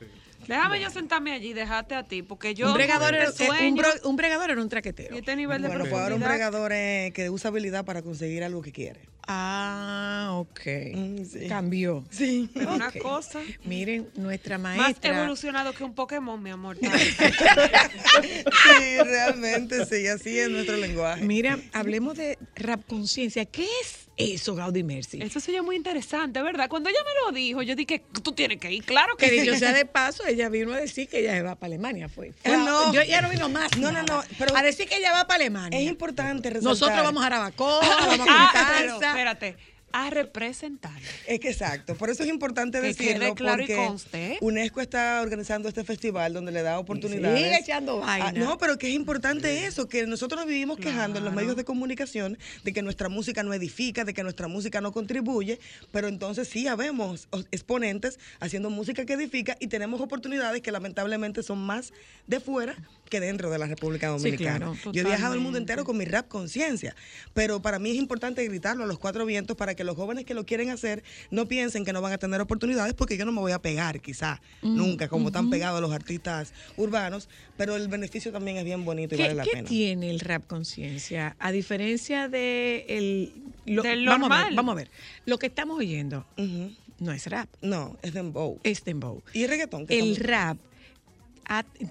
Déjame yo sentarme allí y dejarte a ti, porque yo un, bregador era, eh, un, sueño bro- un bregador era un traquetero. y este nivel de Bueno, pues ahora un bregador eh, que usa habilidad para conseguir algo que quiere. Ah, ok. Mm, sí. Cambió. Sí. Pero una cosa Miren, nuestra más maestra. evolucionado que un Pokémon, mi amor. sí, realmente sí, así es nuestro lenguaje. Mira, hablemos de rap conciencia. ¿Qué es eso, Gaudí Mercy? Eso se muy interesante, ¿verdad? Cuando ella me lo dijo, yo dije, tú tienes que ir, claro que Que sí. dicho sea de paso, ella vino a decir que ella se va para Alemania. Fue. Fue Eh, a- no. Yo, ella no vino más. No, no, nada. no, pero- a decir que ella va para Alemania. Es importante resaltar. Nosotros vamos a Arabacoa, vamos a Ah, pero espérate, a representar. Es que exacto, por eso es importante Que decirlo, y porque conste. UNESCO está organizando este festival donde le da oportunidades. sigue echando vaina. Ah, no, pero que es importante eso, que nosotros nos vivimos quejando en los medios de comunicación de que nuestra música no edifica, de que nuestra música no contribuye, pero entonces sí habemos exponentes haciendo música que edifica y tenemos oportunidades que lamentablemente son más de fuera que dentro de la República Sí, Dominicana. claro, Yo he viajado el mundo entero con mi rap conciencia, pero para mí es importante gritarlo a los cuatro vientos para que los jóvenes que lo quieren hacer no piensen que no van a tener oportunidades porque yo no me voy a pegar quizá, nunca, como están pegados los artistas urbanos, pero el beneficio también es bien bonito y ¿Qué, vale la qué pena. tiene el rap conciencia? A diferencia de el, lo- Del vamos, a ver, normal. vamos a ver. Lo que estamos oyendo no es rap, No, es dembow. es dembow. Y el reggaetón. que El estamos- rap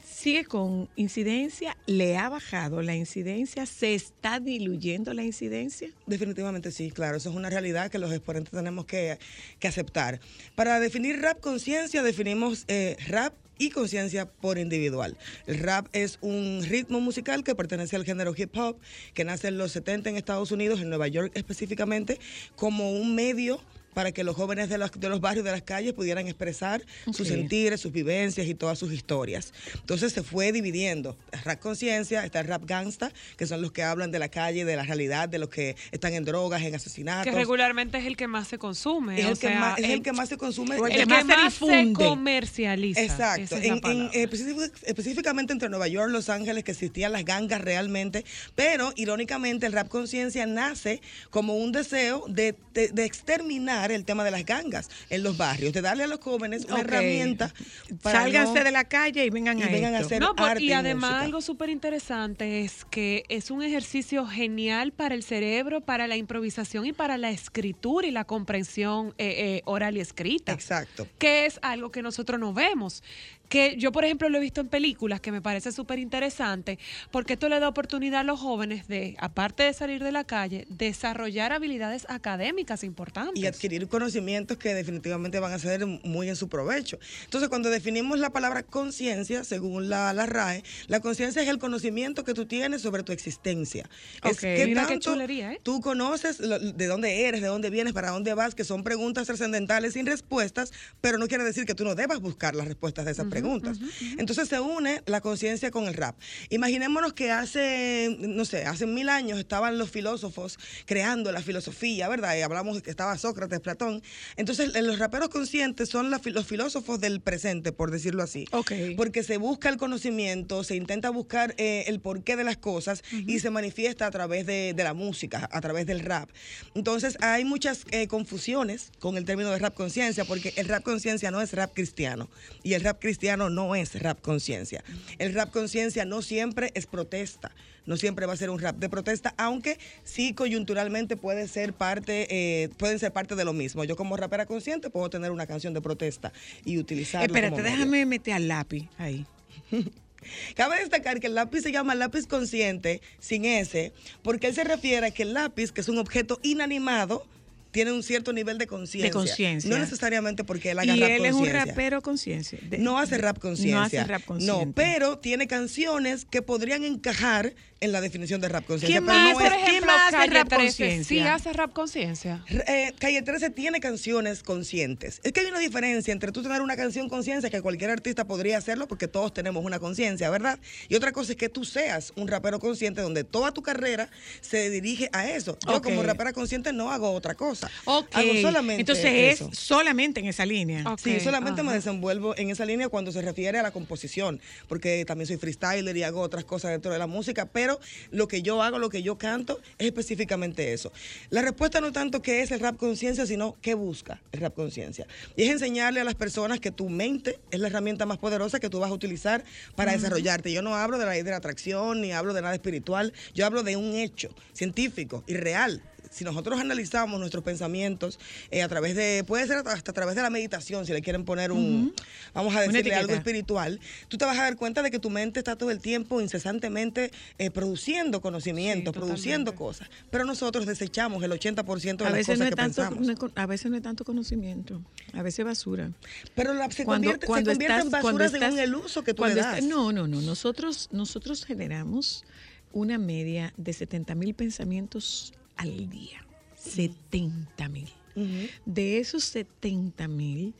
sigue con incidencia, le ha bajado la incidencia, se está diluyendo la incidencia. Definitivamente sí, claro, eso es una realidad que los exponentes tenemos que, que aceptar. Para definir rap conciencia, definimos eh, rap y conciencia por individual. El rap es un ritmo musical que pertenece al género hip hop, que nace en los 70 en Estados Unidos, en Nueva York específicamente, como un medio para que los jóvenes de los, de los barrios, de las calles, pudieran expresar sus sentires, sus vivencias y todas sus historias. Entonces se fue dividiendo. El rap conciencia, está el rap gangsta, que son los que hablan de la calle, de la realidad, de los que están en drogas, en asesinatos. Que regularmente es el que más se consume. es o el, que más, es el que más se consume. o el que que más más, se se, difunde. comercializa. Exacto. Es En- en- específic- específicamente entre Nueva York, Los Ángeles, que existían las gangas realmente, pero irónicamente el rap conciencia nace como un deseo de, de- de exterminar el tema de las gangas en los barrios, de darle a los jóvenes una Ok. herramienta para Sálganse no- de la calle y vengan y a vengan a hacer No, por- arte y además algo súper interesante es que es un ejercicio genial para el cerebro, para la improvisación y para la escritura y la comprensión eh, eh, oral y escrita. Exacto. Que es algo que nosotros no vemos. Que yo, por ejemplo, lo he visto en películas que me parece súper interesante, porque esto le da oportunidad a los jóvenes de, aparte de salir de la calle, desarrollar habilidades académicas importantes. y adquirir conocimientos que definitivamente van a ser muy en su provecho. Entonces, cuando definimos la palabra conciencia, según la, la RAE, la conciencia es el conocimiento que tú tienes sobre tu existencia. Es Ok. que Mira qué tanto chulería, ¿eh? tú conoces lo- de dónde eres, de dónde vienes, para dónde vas, que son preguntas trascendentales sin respuestas, pero no quiere decir que tú no debas buscar las respuestas de esas preguntas. Entonces se une la conciencia con el rap. Imaginémonos que hace, no sé, hace mil años estaban los filósofos creando la filosofía, ¿verdad? Y hablamos de que estaba Sócrates, Platón. Entonces eh, los raperos conscientes son la los filósofos del presente, por decirlo así. Ok. Porque se busca el conocimiento, se intenta buscar eh, el porqué de las cosas y se manifiesta a través de, de la música, a través del rap. Entonces hay muchas eh, confusiones con el término de rap conciencia, porque el rap conciencia no es rap cristiano y el rap cristiano no es rap conciencia. El rap conciencia no siempre es protesta. No siempre va a ser un rap de protesta, aunque sí coyunturalmente puede ser parte, eh, pueden ser parte de lo mismo. Yo como rapera consciente puedo tener una canción de protesta y utilizarla. Espérate, como medio. déjame meter al lápiz ahí. Cabe destacar que el lápiz se llama lápiz consciente sin S, porque él se refiere a que el lápiz, que es un objeto inanimado, tiene un cierto nivel de conciencia. conciencia. No necesariamente porque él haga Y rap él es un conciencia. rapero conciencia. De- No hace rap conciencia. No hace rap consciente. No, pero tiene canciones que podrían encajar en la definición de rap conciencia. ¿Quién más, no por es- ejemplo, ejemplo, hace Calle rap 13 conciencia? sí hace rap conciencia. Eh, Calle 13 tiene canciones conscientes. Es que hay una diferencia entre tú tener una canción conciencia, que cualquier artista podría hacerlo porque todos tenemos una conciencia, ¿verdad? Y otra cosa es que tú seas un rapero consciente donde toda tu carrera se dirige a eso. Yo como rapera consciente no hago otra cosa. Ok. Hago solamente Entonces eso. es solamente en esa línea. Sí, solamente me desenvuelvo en esa línea cuando se refiere a la composición, porque también soy freestyler y hago otras cosas dentro de la música, pero lo que yo hago, lo que yo canto, es específicamente eso. La respuesta no tanto qué es el rap conciencia, sino qué busca el rap conciencia. Y es enseñarle a las personas que tu mente es la herramienta más poderosa que tú vas a utilizar para desarrollarte. Yo no hablo de la ley de la atracción, ni hablo de nada espiritual, yo hablo de un hecho científico y real si nosotros analizamos nuestros pensamientos eh, a través de, puede ser hasta a través de la meditación, si le quieren poner un, vamos a decirle algo espiritual, tú te vas a dar cuenta de que tu mente está todo el tiempo incesantemente eh, produciendo conocimiento, Sí, produciendo cosas. Pero nosotros desechamos el 80% de A las veces, cosas no es que tanto, pensamos. a veces no es tanto conocimiento, a veces basura. Pero la- se Cuando- convierte, cuando se convierte en estás- basura estás- según el uso que tú le está- das. no, no, no. Nosotros, nosotros generamos una media de 70 mil pensamientos al día. 70 mil. Ujú. De esos 70 mil,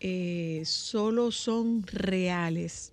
eh, solo son reales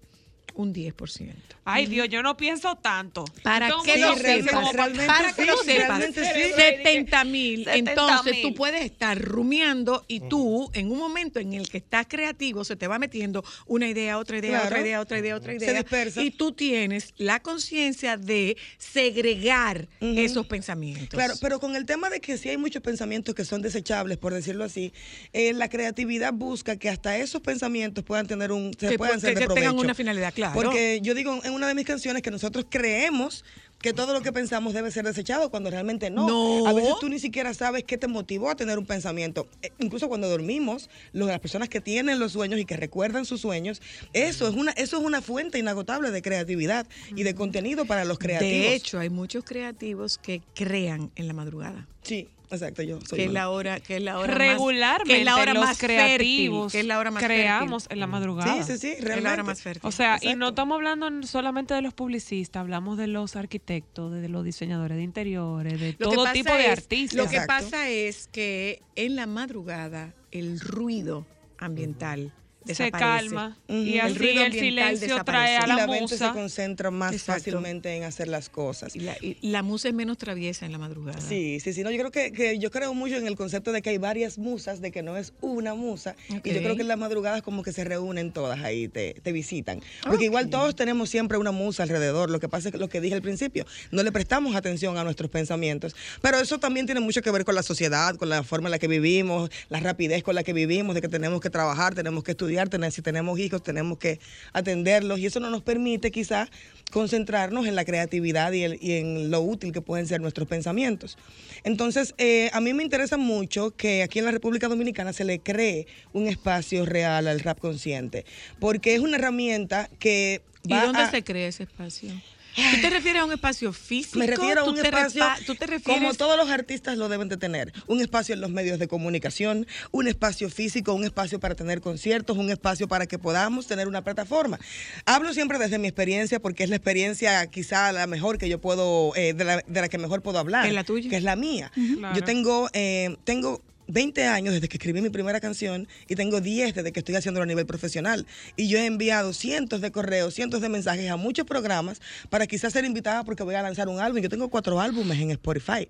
un 10%. Ay, Dios, yo no pienso tanto. Para que mucho lo sepas, para- sí, lo sepas, realmente sí. 70 mil. 70 Entonces tú puedes estar rumiando y tú, en un momento en el que estás creativo, se te va metiendo una idea, otra idea, Claro. otra idea, otra idea, otra Se idea. dispersa. Y tú tienes la conciencia de segregar esos pensamientos. Claro, pero con el tema de que sí hay muchos pensamientos que son desechables, por decirlo así, eh, la creatividad busca que hasta esos pensamientos puedan tener un, se Que puedan pu- ser que de tengan provecho. una finalidad, claro. Porque yo digo en una de mis canciones que nosotros creemos que todo lo que pensamos debe ser desechado cuando realmente no. No. A veces tú ni siquiera sabes qué te motivó a tener un pensamiento. Eh, incluso cuando dormimos, lo- las personas que tienen los sueños y que recuerdan sus sueños, eso es una eso es una fuente inagotable de creatividad y de contenido para los creativos. de hecho, hay muchos creativos que crean en la madrugada. sí, exacto, yo soy que es la hora que es la hora más- Regularmente que es la hora los más creativos fértil, que es la hora más creamos fértil. en la madrugada. Sí, sí, sí, Es la realmente. hora más fértil. O sea, y no estamos hablando solamente de los publicistas, hablamos de los arquitectos, de los diseñadores de interiores, de Lo todo tipo de artistas. Lo que Exacto. pasa es que en la madrugada el ruido ambiental se calma y El así ruido el, silencio trae a desaparece. y la, la mente se musa. concentra más Exacto. fácilmente en hacer las cosas. Y la, y la musa es menos traviesa en la madrugada. Sí, sí, sí, no, yo creo que, que yo creo mucho en el concepto de que hay varias musas, de que no es una musa, y yo creo que en las madrugadas como que se reúnen todas ahí, te, te visitan. Porque igual todos tenemos siempre una musa alrededor, lo que pasa es que lo que dije al principio, no le prestamos atención a nuestros pensamientos, pero eso también tiene mucho que ver con la sociedad, con la forma en la que vivimos, la rapidez con la que vivimos, de que tenemos que trabajar, tenemos que estudiar, tener, si tenemos hijos, tenemos que atenderlos, y eso no nos permite quizá concentrarnos en la creatividad y, el- y en lo útil que pueden ser nuestros pensamientos. Entonces, eh, a mí me interesa mucho que aquí en la República Dominicana se le cree un espacio real al rap consciente, porque es una herramienta que... ¿Y va dónde a- se crea ese espacio? ¿Tú te refieres a un espacio físico? me refiero a ¿Tú un espacio ¿Tú te refieres como todos los artistas lo deben de tener. Un espacio en los medios de comunicación, un espacio físico, un espacio para tener conciertos, un espacio para que podamos tener una plataforma. Hablo siempre desde mi experiencia porque es la experiencia quizá la mejor que yo puedo, eh, de, la, de la que mejor puedo hablar. ¿Es la tuya? Que es la mía. Claro. Yo tengo, eh, tengo 20 años desde que escribí mi primera canción y tengo 10 desde que estoy haciéndolo a nivel profesional. Y yo he enviado cientos de correos, cientos de mensajes a muchos programas para quizás ser invitada porque voy a lanzar un álbum. Yo tengo cuatro álbumes en Spotify.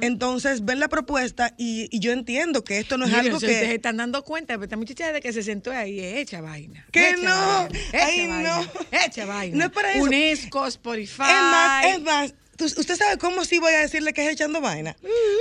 Entonces, ven la propuesta y, y yo entiendo que esto no es Mira, algo ustedes se que... están dando cuenta, pero esta muchacha desde que se sentó ahí es hecha vaina. ¡Que Hecha no! vaina, hecha ¡Ay, vaina, no! Hecha vaina. No es para eso. UNESCO, Spotify. Es más, es más, usted sabe cómo sí voy a decirle que es echando vaina.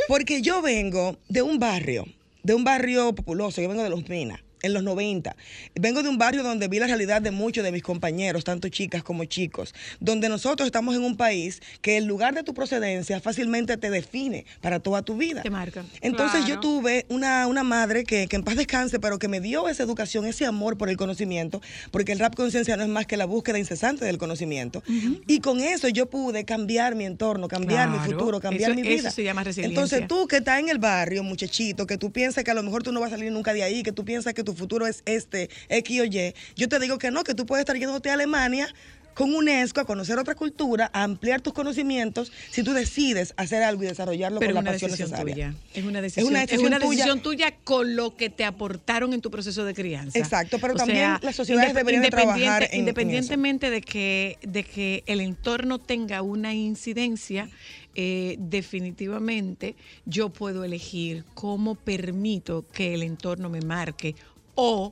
Porque yo vengo de un barrio, de un barrio populoso, yo vengo de Los Minas. En los 90. Vengo de un barrio donde vi la realidad de muchos de mis compañeros, tanto chicas como chicos, donde nosotros estamos en un país que el lugar de tu procedencia fácilmente te define para toda tu vida. Te marca. Entonces yo tuve una, una madre que, que en paz descanse, pero que me dio esa educación, ese amor por el conocimiento, porque el rap conciencia no es más que la búsqueda incesante del conocimiento. Y con eso yo pude cambiar mi entorno, cambiar mi futuro, cambiar Eso- mi eso vida. se llama resiliencia. Entonces tú que estás en el barrio, muchachito, que tú piensas que a lo mejor tú no vas a salir nunca de ahí, que tú piensas que tu futuro es este, X o Y, yo te digo que no, que tú puedes estar yéndote a Alemania con UNESCO a conocer otra cultura, a ampliar tus conocimientos, si tú decides hacer algo y desarrollarlo Pero es con la una pasión decisión necesaria. tuya. Es una decisión, una decisión tuya. decisión tuya con lo que te aportaron en tu proceso de crianza. Exacto, pero O también sea, las sociedades deberían de trabajar en Independientemente de que, de que el entorno tenga una incidencia, eh, definitivamente yo puedo elegir cómo permito que el entorno me marque o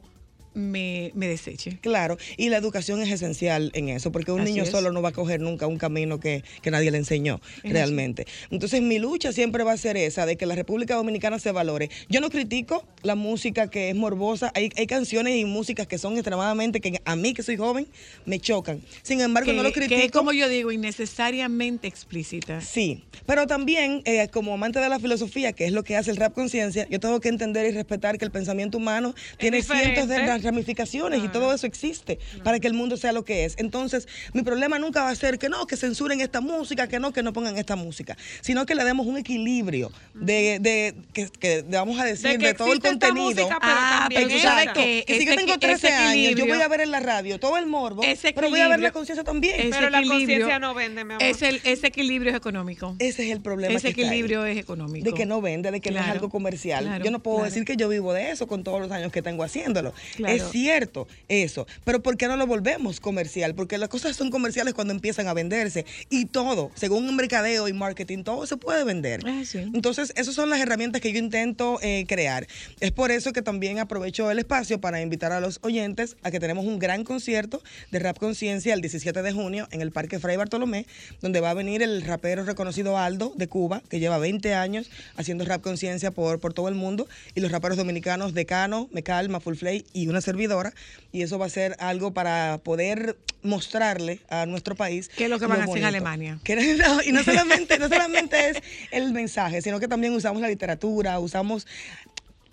me, me deseche. Claro, y la educación es esencial en eso, porque un Así niño es. solo no va a coger nunca un camino que, que nadie le enseñó Es realmente. Entonces mi lucha siempre va a ser esa, de que la República Dominicana se valore. Yo no critico la música que es morbosa, hay, hay canciones y músicas que son extremadamente, que a mí que soy joven, me chocan. Sin embargo, Que, no lo que critico. es como yo digo, innecesariamente explícita. Sí, pero también eh, como amante de la filosofía, que es lo que hace el rap conciencia, yo tengo que entender y respetar que el pensamiento humano tiene cientos de ramificaciones y todo eso existe para que el mundo sea lo que es. Entonces, mi problema nunca va a ser que no, que censuren esta música, que no, que no pongan esta música, sino que le demos un equilibrio de, de que, que vamos a decir, de, que todo el contenido. música, pero Ah, pero tú sabes Exacto. que Que si yo tengo equi- 13 ese años, yo voy a ver en la radio todo el morbo, pero voy a ver la conciencia también. ese Pero la equilibrio conciencia no vende, mi amor. Es el, ese equilibrio es económico. Ese es el problema. Ese que está ahí. equilibrio es económico. De que no vende, de que no es algo comercial. claro, yo no puedo claro. decir que yo vivo de eso con todos los años que tengo haciéndolo. Claro. Es cierto eso. Pero ¿por qué no lo volvemos comercial? Porque las cosas son comerciales cuando empiezan a venderse. Y todo, según mercadeo y marketing, todo se puede vender. Ah, sí. Entonces, esas son las herramientas que yo intento eh, crear. Es por eso que también aprovecho el espacio para invitar a los oyentes a que tenemos un gran concierto de Rap Conciencia el 17 de junio en el Parque Fray Bartolomé, donde va a venir el rapero reconocido Aldo de Cuba, que lleva 20 años haciendo Rap Conciencia por, por todo el mundo, y los raperos dominicanos Decano, Mecal, Full Flay y una servidora. Y eso va a ser algo para poder mostrarle a nuestro país. ¿Qué es lo que van a hacer en. Alemania? Que no, y no solamente, no solamente es el mensaje, sino que también usamos la literatura, usamos...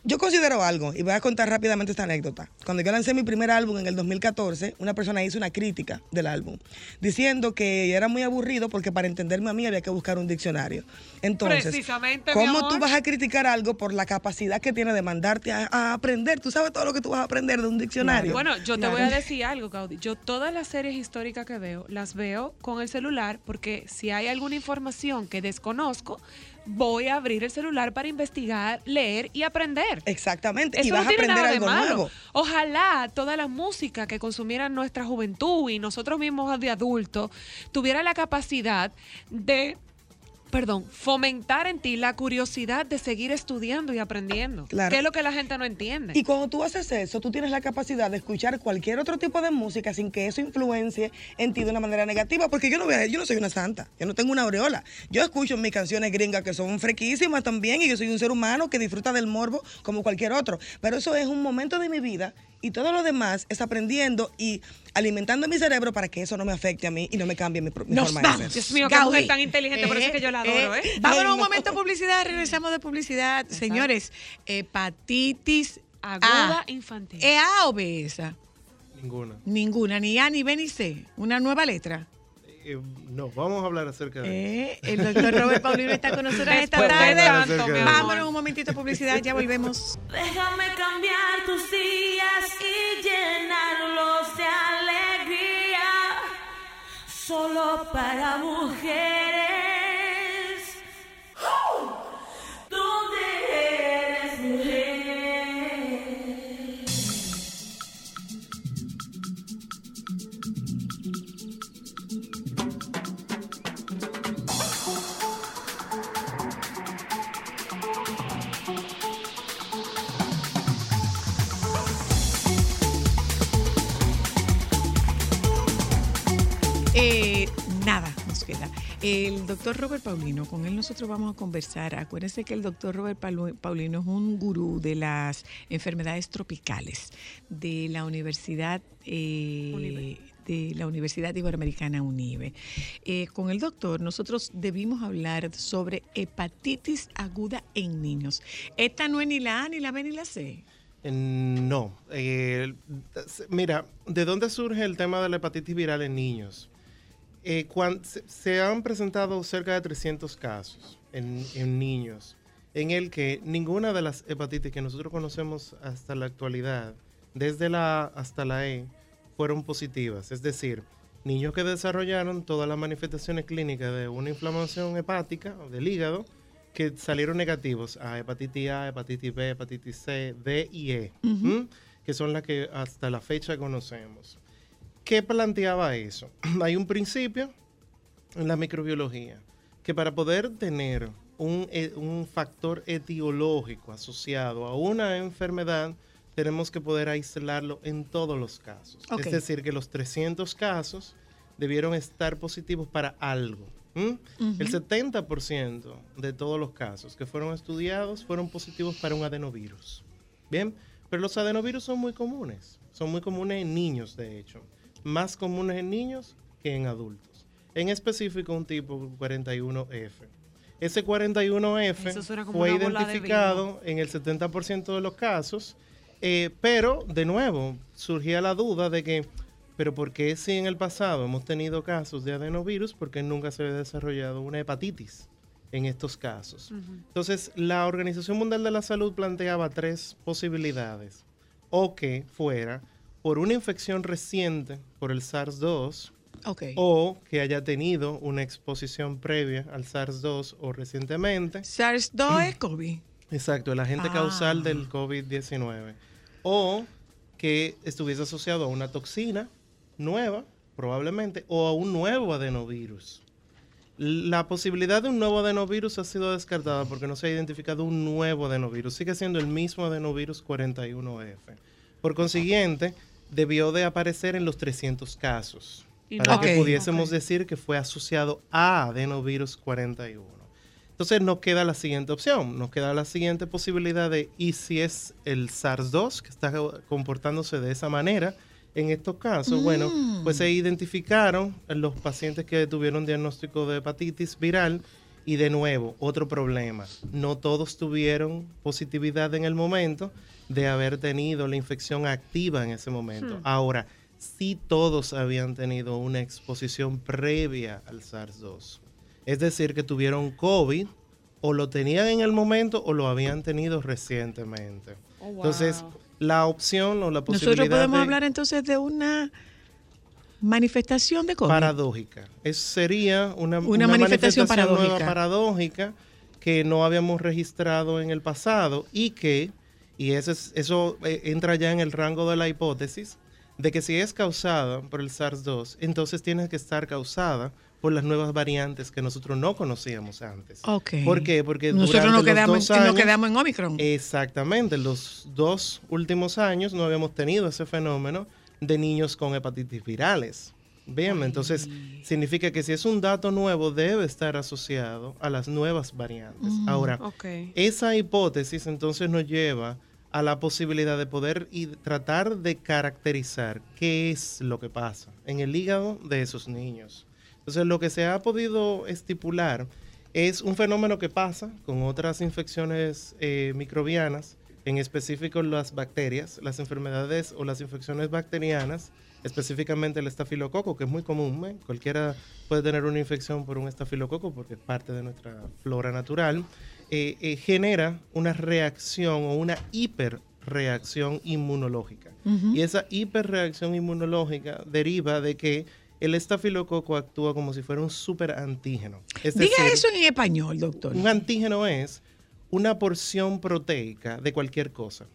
Yo considero algo, y voy a contar rápidamente esta anécdota. Cuando yo lancé mi primer álbum en el 2014, una persona hizo una crítica del álbum, diciendo que era muy aburrido porque para entenderme a mí había que buscar un diccionario. Entonces, Precisamente, ¿cómo tú vas a criticar algo por la capacidad que tiene de mandarte a, a aprender? Tú sabes todo lo que tú vas a aprender de un diccionario. Bueno, yo te Claro. voy a decir algo, Gaudi. Yo todas las series históricas que veo, las veo con el celular porque si hay alguna información que desconozco, voy a abrir el celular para investigar, leer y aprender. Exactamente. Eso y vas no a aprender nada de algo malo. nuevo. Ojalá toda la música que consumiera nuestra juventud y nosotros mismos de adultos tuviera la capacidad de, perdón, fomentar en ti la curiosidad de seguir estudiando y aprendiendo. Claro. Que es lo que la gente no entiende. Y cuando tú haces eso, tú tienes la capacidad de escuchar cualquier otro tipo de música sin que eso influencie en ti de una manera negativa. Porque yo no, voy a- yo no soy una santa, yo no tengo una aureola. Yo escucho mis canciones gringas que son frequísimas también y yo soy un ser humano que disfruta del morbo como cualquier otro. Pero eso es un momento de mi vida y todo lo demás es aprendiendo y alimentando mi cerebro para que eso no me afecte a mí y no me cambie mi, mi Nos forma vamos. de ser. Dios mío, qué mujer tan inteligente, por eso es que yo la adoro, ¿eh? Vámonos Ay, un momento a publicidad, regresamos de publicidad. Señores, hepatitis Aguda A. infantil. ¿Es A o B esa? Ninguna. Ninguna, ni A, ni B, ni C. Una nueva letra. Eh, no, vamos a hablar acerca de Eh, el doctor Robert Paulino está con nosotros esta de tarde. Vámonos un momentito a publicidad, ya volvemos. Déjame cambiar tus días y llenarlos de alegría. Solo para mujeres. El doctor Robert Paulino, con él nosotros vamos a conversar. Acuérdense que el doctor Robert Paulino es un gurú de las enfermedades tropicales de la Universidad eh, de la Universidad Iberoamericana UNIBE. Eh, con el doctor nosotros debimos hablar sobre hepatitis aguda en niños. Esta no es ni la A, ni la B, ni la C. Eh, No. Eh, mira, ¿de dónde surge el tema de la hepatitis viral en niños? Eh, se, se han presentado cerca de 300 casos en, en niños en el que ninguna de las hepatitis que nosotros conocemos hasta la actualidad, desde la A hasta la E, fueron positivas. Es decir, niños que desarrollaron todas las manifestaciones clínicas de una inflamación hepática o del hígado que salieron negativos a hepatitis A, hepatitis B, hepatitis C, D y E, que son las que hasta la fecha conocemos. ¿Qué planteaba eso? Hay un principio en la microbiología que para poder tener un, eh, un factor etiológico asociado a una enfermedad, tenemos que poder aislarlo en todos los casos. Ok. Es decir, que los 300 casos debieron estar positivos para algo. ¿m? El 70% de todos los casos que fueron estudiados fueron positivos para un adenovirus. Bien, pero los adenovirus son muy comunes. Son muy comunes en niños, de hecho. Más comunes en niños que en adultos. En específico, un tipo 41F. Ese 41F Eso suena como fue identificado en el 70% de los casos, eh, pero de nuevo surgía la duda de que, pero ¿por qué si en el pasado hemos tenido casos de adenovirus, por qué nunca se había desarrollado una hepatitis en estos casos? Entonces, la Organización Mundial de la Salud planteaba tres posibilidades, o que fuera por una infección reciente por el SARS-2, Ok. o que haya tenido una exposición previa al SARS-2 o recientemente. SARS-2 es COVID. Exacto, el agente Ah. causal del COVID-19. O que estuviese asociado a una toxina nueva, probablemente, o a un nuevo adenovirus. La posibilidad de un nuevo adenovirus ha sido descartada porque no se ha identificado un nuevo adenovirus. Sigue siendo el mismo adenovirus 41F. Por consiguiente, debió de aparecer en los 300 casos Y para no. que pudiésemos decir que fue asociado a adenovirus 41. Entonces nos queda la siguiente opción, nos queda la siguiente posibilidad de, ¿y si es el SARS-2 que está comportándose de esa manera? En estos casos, bueno, pues se identificaron los pacientes que tuvieron diagnóstico de hepatitis viral y de nuevo, otro problema, no todos tuvieron positividad en el momento de haber tenido la infección activa en ese momento. Ahora, sí todos habían tenido una exposición previa al SARS-2. Es decir, que tuvieron COVID o lo tenían en el momento o lo habían tenido recientemente. Oh, wow. Entonces, la opción o la posibilidad Nosotros podemos de- hablar entonces de una manifestación de COVID. paradójica. Eso sería una, Una manifestación nueva paradójica. paradójica que no habíamos registrado en el pasado y que, y eso, es- eso eh, entra ya en el rango de la hipótesis, de que si es causada por el SARS-2, entonces tiene que estar causada por las nuevas variantes que nosotros no conocíamos antes. Ok. ¿Por qué? Porque Nosotros nos quedamos, nos años- quedamos en Omicron. Exactamente, los dos últimos años no habíamos tenido ese fenómeno de niños con hepatitis virales. Bien, entonces significa que si es un dato nuevo debe estar asociado a las nuevas variantes. Ahora, Ok. esa hipótesis entonces nos lleva a la posibilidad de poder y tratar de caracterizar qué es lo que pasa en el hígado de esos niños. Entonces, lo que se ha podido estipular es un fenómeno que pasa con otras infecciones eh, microbianas, en específico las bacterias, las enfermedades o las infecciones bacterianas, específicamente el estafilococo, que es muy común. ¿eh? Cualquiera puede tener una infección por un estafilococo porque es parte de nuestra flora natural. eh, eh, genera una reacción o una hiperreacción inmunológica. Y esa hiperreacción inmunológica deriva de que el estafilococo actúa como si fuera un superantígeno. Es Diga decir, eso en español, doctor. un antígeno es una porción proteica de cualquier cosa.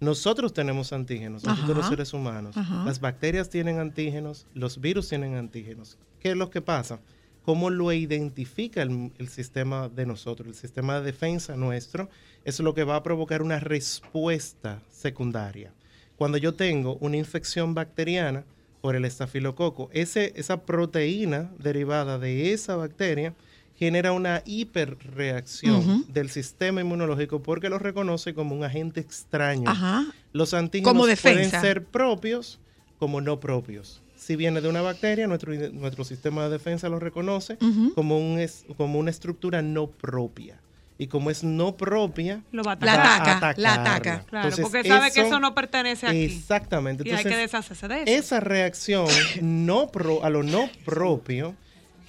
Nosotros tenemos antígenos, nosotros Ajá. los seres humanos. Ajá. Las bacterias tienen antígenos, los virus tienen antígenos. ¿Qué es lo que pasa? ¿Cómo lo identifica el, el sistema de nosotros, el sistema de defensa nuestro? Es lo que va a provocar una respuesta secundaria. Cuando yo tengo una infección bacteriana, por el estafilococo. Ese, esa proteína derivada de esa bacteria genera una hiperreacción del sistema inmunológico porque lo reconoce como un agente extraño. Ajá. Los antígenos pueden ser propios como no propios. Si viene de una bacteria, nuestro, nuestro sistema de defensa lo reconoce como, un, es- como una estructura no propia. Y como es no propia, Lo va a La atacar. ataca, la ataca. Claro, Entonces, porque sabe que eso no pertenece aquí. Exactamente. Y hay que deshacerse de eso. esa reacción no pro- a lo no propio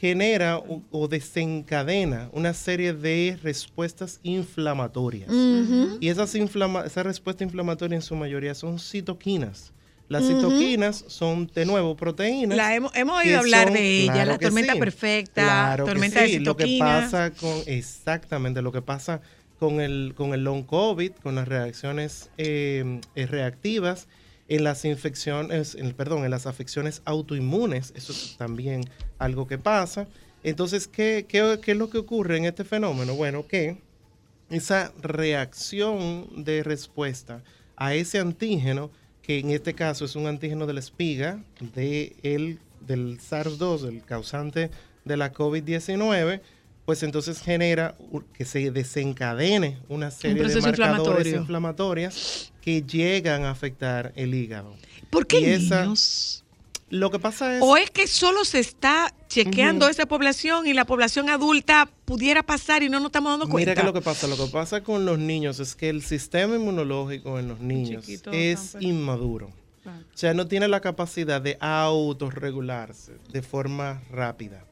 genera o, o desencadena una serie de respuestas inflamatorias. Y esas, inflama esas respuestas inflamatorias en su mayoría son citoquinas. Las citoquinas son, de nuevo, proteínas. La hemos, oído hablar son- de ella, claro la tormenta sí. perfecta, Claro que tormenta sí. de Lo que citoquinas. pasa con, exactamente, lo que pasa con el, con el long COVID, con las reacciones eh, reactivas, en las infecciones, en- perdón, en las afecciones autoinmunes, eso es también algo que pasa. Entonces, ¿qué, qué, qué es lo que ocurre en este fenómeno? Bueno, que esa reacción de respuesta a ese antígeno, que en este caso es un antígeno de la espiga de el, del SARS-2, el causante de la COVID-19, pues entonces genera que se desencadene una serie de marcadores inflamatorias que llegan a afectar el hígado. ¿Por qué Y esa- niños? Lo que pasa es... ¿O es que solo se está chequeando esa población y la población adulta pudiera pasar y no nos estamos dando cuenta? Mira que lo que pasa, lo que pasa con los niños es que el sistema inmunológico en los niños es inmaduro. Claro. O sea, no tiene la capacidad de autorregularse de forma rápida.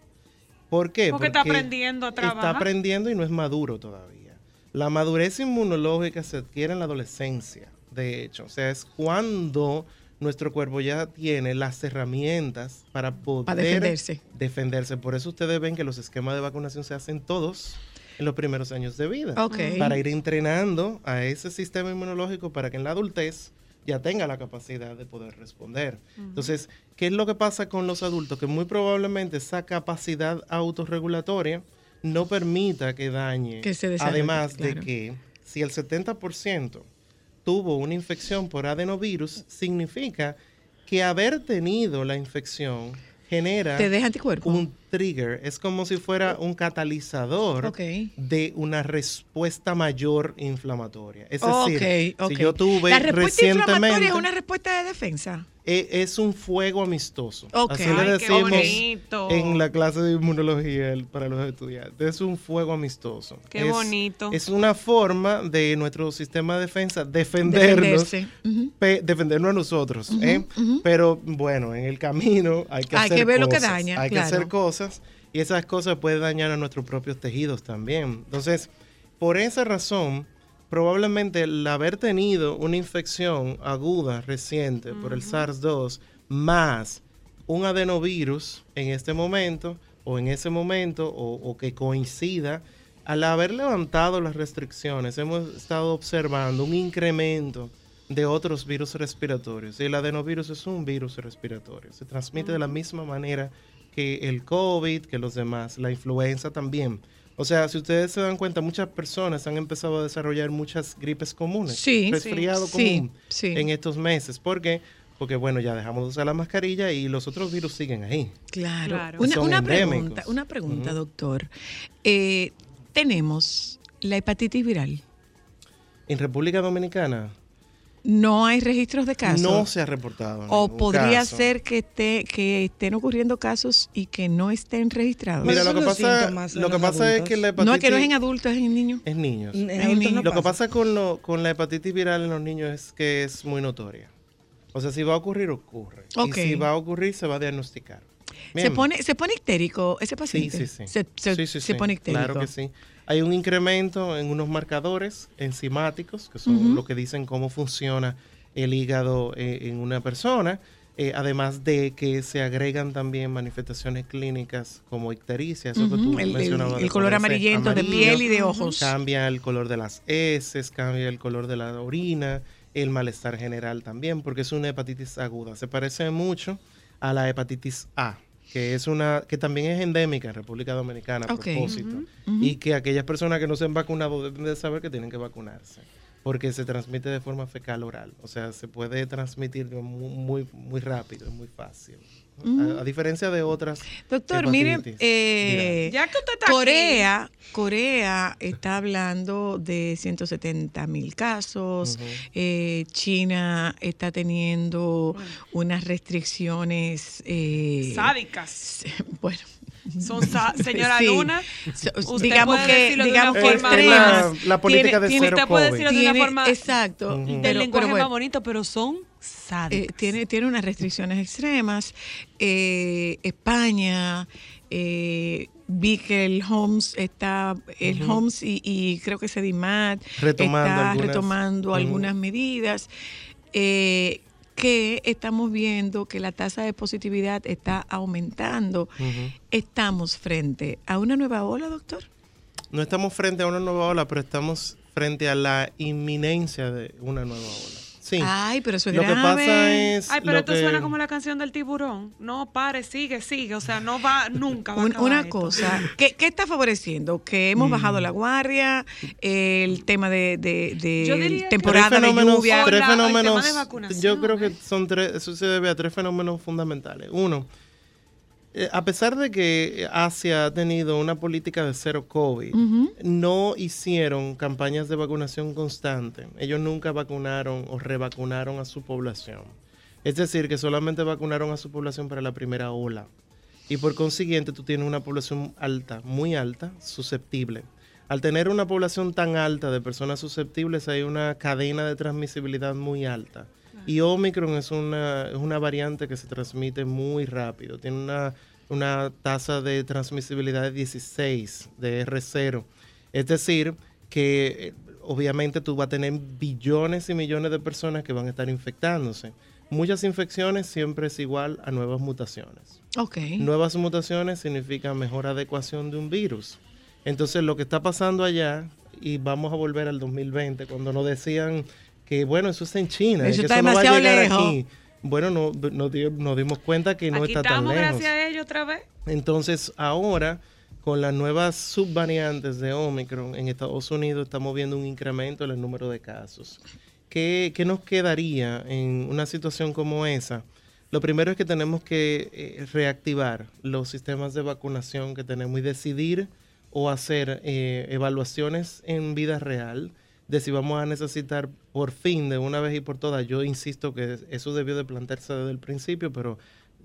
¿Por qué? Porque está aprendiendo a Está trabajar. aprendiendo y no es maduro todavía. La madurez inmunológica se adquiere en la adolescencia, de hecho. O sea, es cuando nuestro cuerpo ya tiene las herramientas para poder Para defenderse. defenderse. Por eso ustedes ven que los esquemas de vacunación se hacen todos en los primeros años de vida. Para ir entrenando a ese sistema inmunológico para que en la adultez ya tenga la capacidad de poder responder. Entonces, ¿qué es lo que pasa con los adultos? Que muy probablemente esa capacidad autorregulatoria no permita que dañe. Que se Además claro. de que si el 70% tuvo una infección por adenovirus, significa que haber tenido la infección genera ¿Te deja anticuerpos? un trigger. Es como si fuera un catalizador Ok. de una respuesta mayor inflamatoria. Es decir, ok. si yo tuve La respuesta inflamatoria recientemente, es una respuesta de defensa. E- es un fuego amistoso. Ok. Así le decimos en la clase de inmunología para los estudiantes. Es un fuego amistoso. Qué Es- bonito. Es una forma de nuestro sistema de defensa defendernos pe- defendernos a nosotros. ¿eh? Pero bueno, en el camino hay que Hay hacer que ver lo que daña, Hay claro. que hacer cosas y esas cosas pueden dañar a nuestros propios tejidos también. Entonces, por esa razón, probablemente el haber tenido una infección aguda reciente por el SARS-2 más un adenovirus en este momento o en ese momento o, o que coincida, al haber levantado las restricciones, hemos estado observando un incremento de otros virus respiratorios. Y el adenovirus es un virus respiratorio. Se transmite de la misma manera que el COVID, que los demás, la influenza también. O sea, si ustedes se dan cuenta, muchas personas han empezado a desarrollar muchas gripes comunes. Sí, resfriado sí, común sí. en estos meses. ¿Por qué? Porque bueno, ya dejamos de usar la mascarilla y los otros virus siguen ahí. Claro. Claro. Una, Son una endémicos. pregunta, una pregunta, Ujú. doctor. Eh, tenemos la hepatitis viral. En República Dominicana No hay registros de casos. no se ha reportado. o podría caso. ser que, esté, que estén ocurriendo casos y que no estén registrados. Mira, lo ¿Cuáles que pasa, lo que es que la hepatitis no es que no es en adultos, es en niños. es niños. En adultos no Lo que pasa. con, lo- con la hepatitis viral en los niños es que es muy notoria. O sea, si va a ocurrir, ocurre. Y si va a ocurrir, se va a diagnosticar. Se pone, se pone histérico ese Sí, paciente. sí, sí. Se, se- Sí, sí, se sí. pone histérico. Claro que sí. Hay un incremento en unos marcadores enzimáticos, que son Ujú. lo que dicen cómo funciona el hígado eh, en una persona. eh, además de que se agregan también manifestaciones clínicas como ictericia, eso que tú el, mencionabas. el color amarillento de piel y de ojos. Cambia el color de las heces, cambia el color de la orina, el malestar general también, porque es una hepatitis aguda. Se parece mucho a la hepatitis A, que es una que también es endémica en República Dominicana a propósito, y que aquellas personas que no se han vacunado deben de saber que tienen que vacunarse. porque se transmite de forma fecal oral. O sea, se puede transmitir de mu- muy, muy rápido, es muy fácil. A, a diferencia de otras. Doctor, mire, eh, Ya que usted está aquí. Corea, Corea está hablando de 170 mil casos. Ujú. eh, China está teniendo unas restricciones. eh, Sádicas. Bueno. Son señora Sí. Luna, usted digamos puede que, decirlo de digamos una que forma extremas. más- la política de Tiene- cero usted puede COVID. decirlo de una tiene- forma exacto. Ujú. del pero- lenguaje pero bueno, más bonito, pero son eh, tiene, tiene unas restricciones extremas. Eh, España, eh, vi que el Homs está, el. Homs y, y creo que Sedimat Retomando está algunas- retomando algunas medidas. eh, que estamos viendo que la tasa de positividad está aumentando. ¿Estamos frente a una nueva ola, doctor? No estamos frente a una nueva ola, pero estamos frente a la inminencia de una nueva ola. Sí. Ay, pero eso es lo que pasa es. Ay, pero esto que- suena como la canción del tiburón. No, pare, sigue, sigue. O sea, no va, nunca va a una esto. cosa, ¿qué, qué está favoreciendo? Que hemos bajado la guardia, el tema de, de, de temporada tres de lluvia. tres Hola, el tema fenómenos. de vacunación, yo creo que ¿eh? son tres, eso se debe a tres fenómenos fundamentales. Uno, eh, a pesar de que Asia ha tenido una política de cero COVID, no hicieron campañas de vacunación constante. Ellos nunca vacunaron o revacunaron a su población. Es decir, que solamente vacunaron a su población para la primera ola. Y por consiguiente, tú tienes una población alta, muy alta, susceptible. Al tener una población tan alta de personas susceptibles, hay una cadena de transmisibilidad muy alta. Y Omicron es una, es una variante que se transmite muy rápido. Tiene una, una tasa de transmisibilidad de 16, de R0. Es decir, que eh, obviamente tú vas a tener billones y millones de personas que van a estar infectándose. Muchas infecciones siempre es igual a nuevas mutaciones. Ok. Nuevas mutaciones significa mejor adecuación de un virus. Entonces lo que está pasando allá, y vamos a volver al 2020, cuando nos decían que bueno, eso está en China, Eso que está eso no va a demasiado llegar lejos. aquí. Bueno, no, nos, di- nos dimos cuenta que no Aquí está tan estamos lejos. gracias a ellos otra vez. Entonces, ahora, con las nuevas subvariantes de Omicron en Estados Unidos, estamos viendo un incremento en el número de casos. ¿Qué, qué nos quedaría en una situación como esa? Lo primero es que tenemos que eh, reactivar los sistemas de vacunación que tenemos y decidir o hacer eh, evaluaciones en vida real de si vamos a necesitar por fin de una vez y por todas. Yo insisto que eso debió de plantearse desde el principio, pero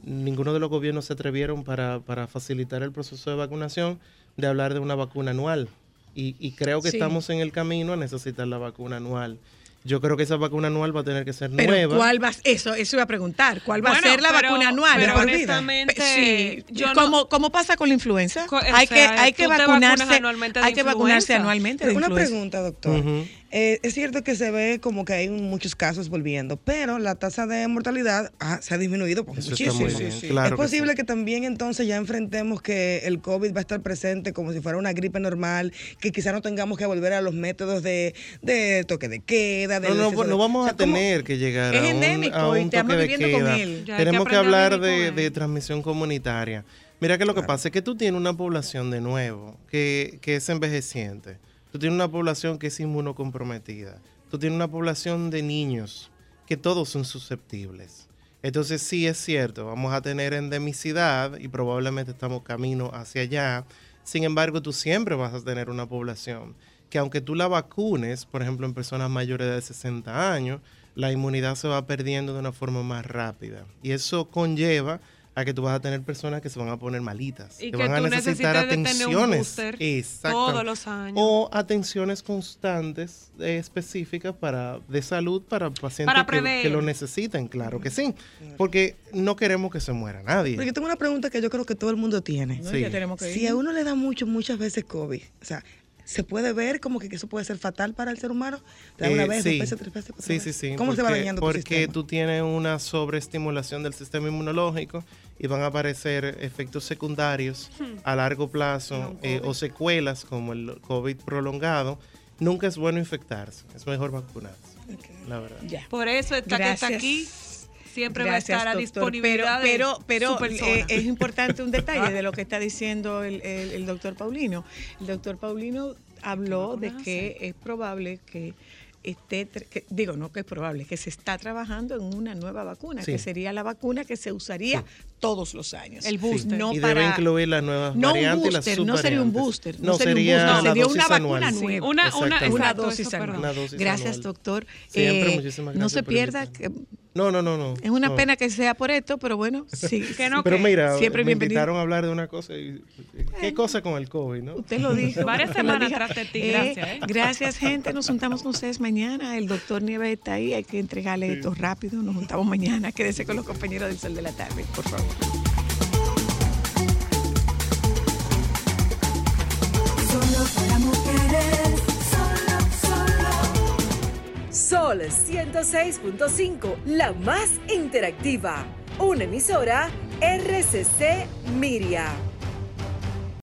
ninguno de los gobiernos se atrevieron para, para facilitar el proceso de vacunación de hablar de una vacuna anual. Y, y creo que Sí. estamos en el camino a necesitar la vacuna anual. Yo creo que esa vacuna anual va a tener que ser Pero nueva. ¿cuál va a- eso, eso iba a preguntar, ¿cuál va Bueno, a ser la pero- vacuna anual? Pero honestamente, sí, yo no- como pasa con la influenza, Co- o hay que, hay que vacunarse, anualmente hay que vacunarse anualmente de Pero una influenza. pregunta, doctor. Eh, es cierto que se ve como que hay muchos casos volviendo, pero la tasa de mortalidad ah, se ha disminuido está muchísimo. claro es que posible sí. que, también entonces ya enfrentemos que el COVID va a estar presente como si fuera una gripe normal, que quizá no tengamos que volver a los métodos de, de toque de queda. De No, no, no vamos o sea, a tener que llegar a un, endémico a y un toque de viviendo con queda. él. Que Tenemos que, hablar de, transmisión comunitaria. Mira que lo que pasa es que tú tienes una población de nuevo que, que es envejeciente. Tú tienes una población que es inmunocomprometida. Tú tienes una población de niños que todos son susceptibles. Entonces sí es cierto, vamos a tener endemicidad y probablemente estamos camino hacia allá. Sin embargo, tú siempre vas a tener una población que aunque tú la vacunes, por ejemplo, en personas mayores de 60 años, la inmunidad se va perdiendo de una forma más rápida. Y eso conlleva a que tú vas a tener personas que se van a poner malitas, Y que que van a necesitar necesites de tener un atenciones. Exacto. todos los años. O atenciones constantes eh, específicas para de salud para pacientes Para que, lo necesiten, claro que sí. Porque no queremos que se muera nadie. Pero yo tengo una pregunta que yo creo que todo el mundo tiene. No, Sí. ya tenemos que Si ir. a uno le da mucho, muchas veces COVID, o sea, ¿se puede ver como que eso puede ser fatal para el ser humano? ¿Te da una Eh, vez, sí. dos veces, tres veces, cuatro Sí, sí, sí. ¿Cómo se va porque- dañando tu Porque sistema? tú tienes una sobreestimulación del sistema inmunológico y van a aparecer efectos secundarios a largo plazo eh, o secuelas como el COVID prolongado. Nunca es bueno infectarse, es mejor vacunarse, la verdad. Ya. Por eso está que está aquí. Siempre Gracias, va a estar a doctor. disponibilidad de Pero, pero, su pero eh, es importante un detalle de lo que está diciendo el, el- el doctor Paulino. El doctor Paulino habló de que es probable que esté, que- digo, no que es probable, que se está trabajando en una nueva vacuna, Sí. que sería la vacuna que se usaría todos los años. El booster. No y para, debe incluir las nuevas no un variantes y las booster, no sería un booster, no No, sería un booster, sería dosis una anual. vacuna Sí, nueva. Una, dosis eso, anual. perdón. Una dosis Gracias, anual. doctor. Siempre, Eh, muchísimas no gracias se por pierda, que No, no, no, no. es una no. pena que sea por esto, pero bueno, sí. Que no, Pero que mira, Siempre me bienvenido. invitaron a hablar de una cosa y qué cosa con el COVID, ¿no? Usted lo dijo. Varias semanas dijo. tras de ti, gracias, ¿eh? Gracias, gente. Nos juntamos con ustedes mañana. El doctor Nieves está ahí. Hay que entregarle esto rápido. Nos juntamos mañana. Quédese con los compañeros del Sol de la Tarde, por favor. Solo para mujeres, solo, solo. Sol 106.5, la más interactiva. Una emisora RCC Miria.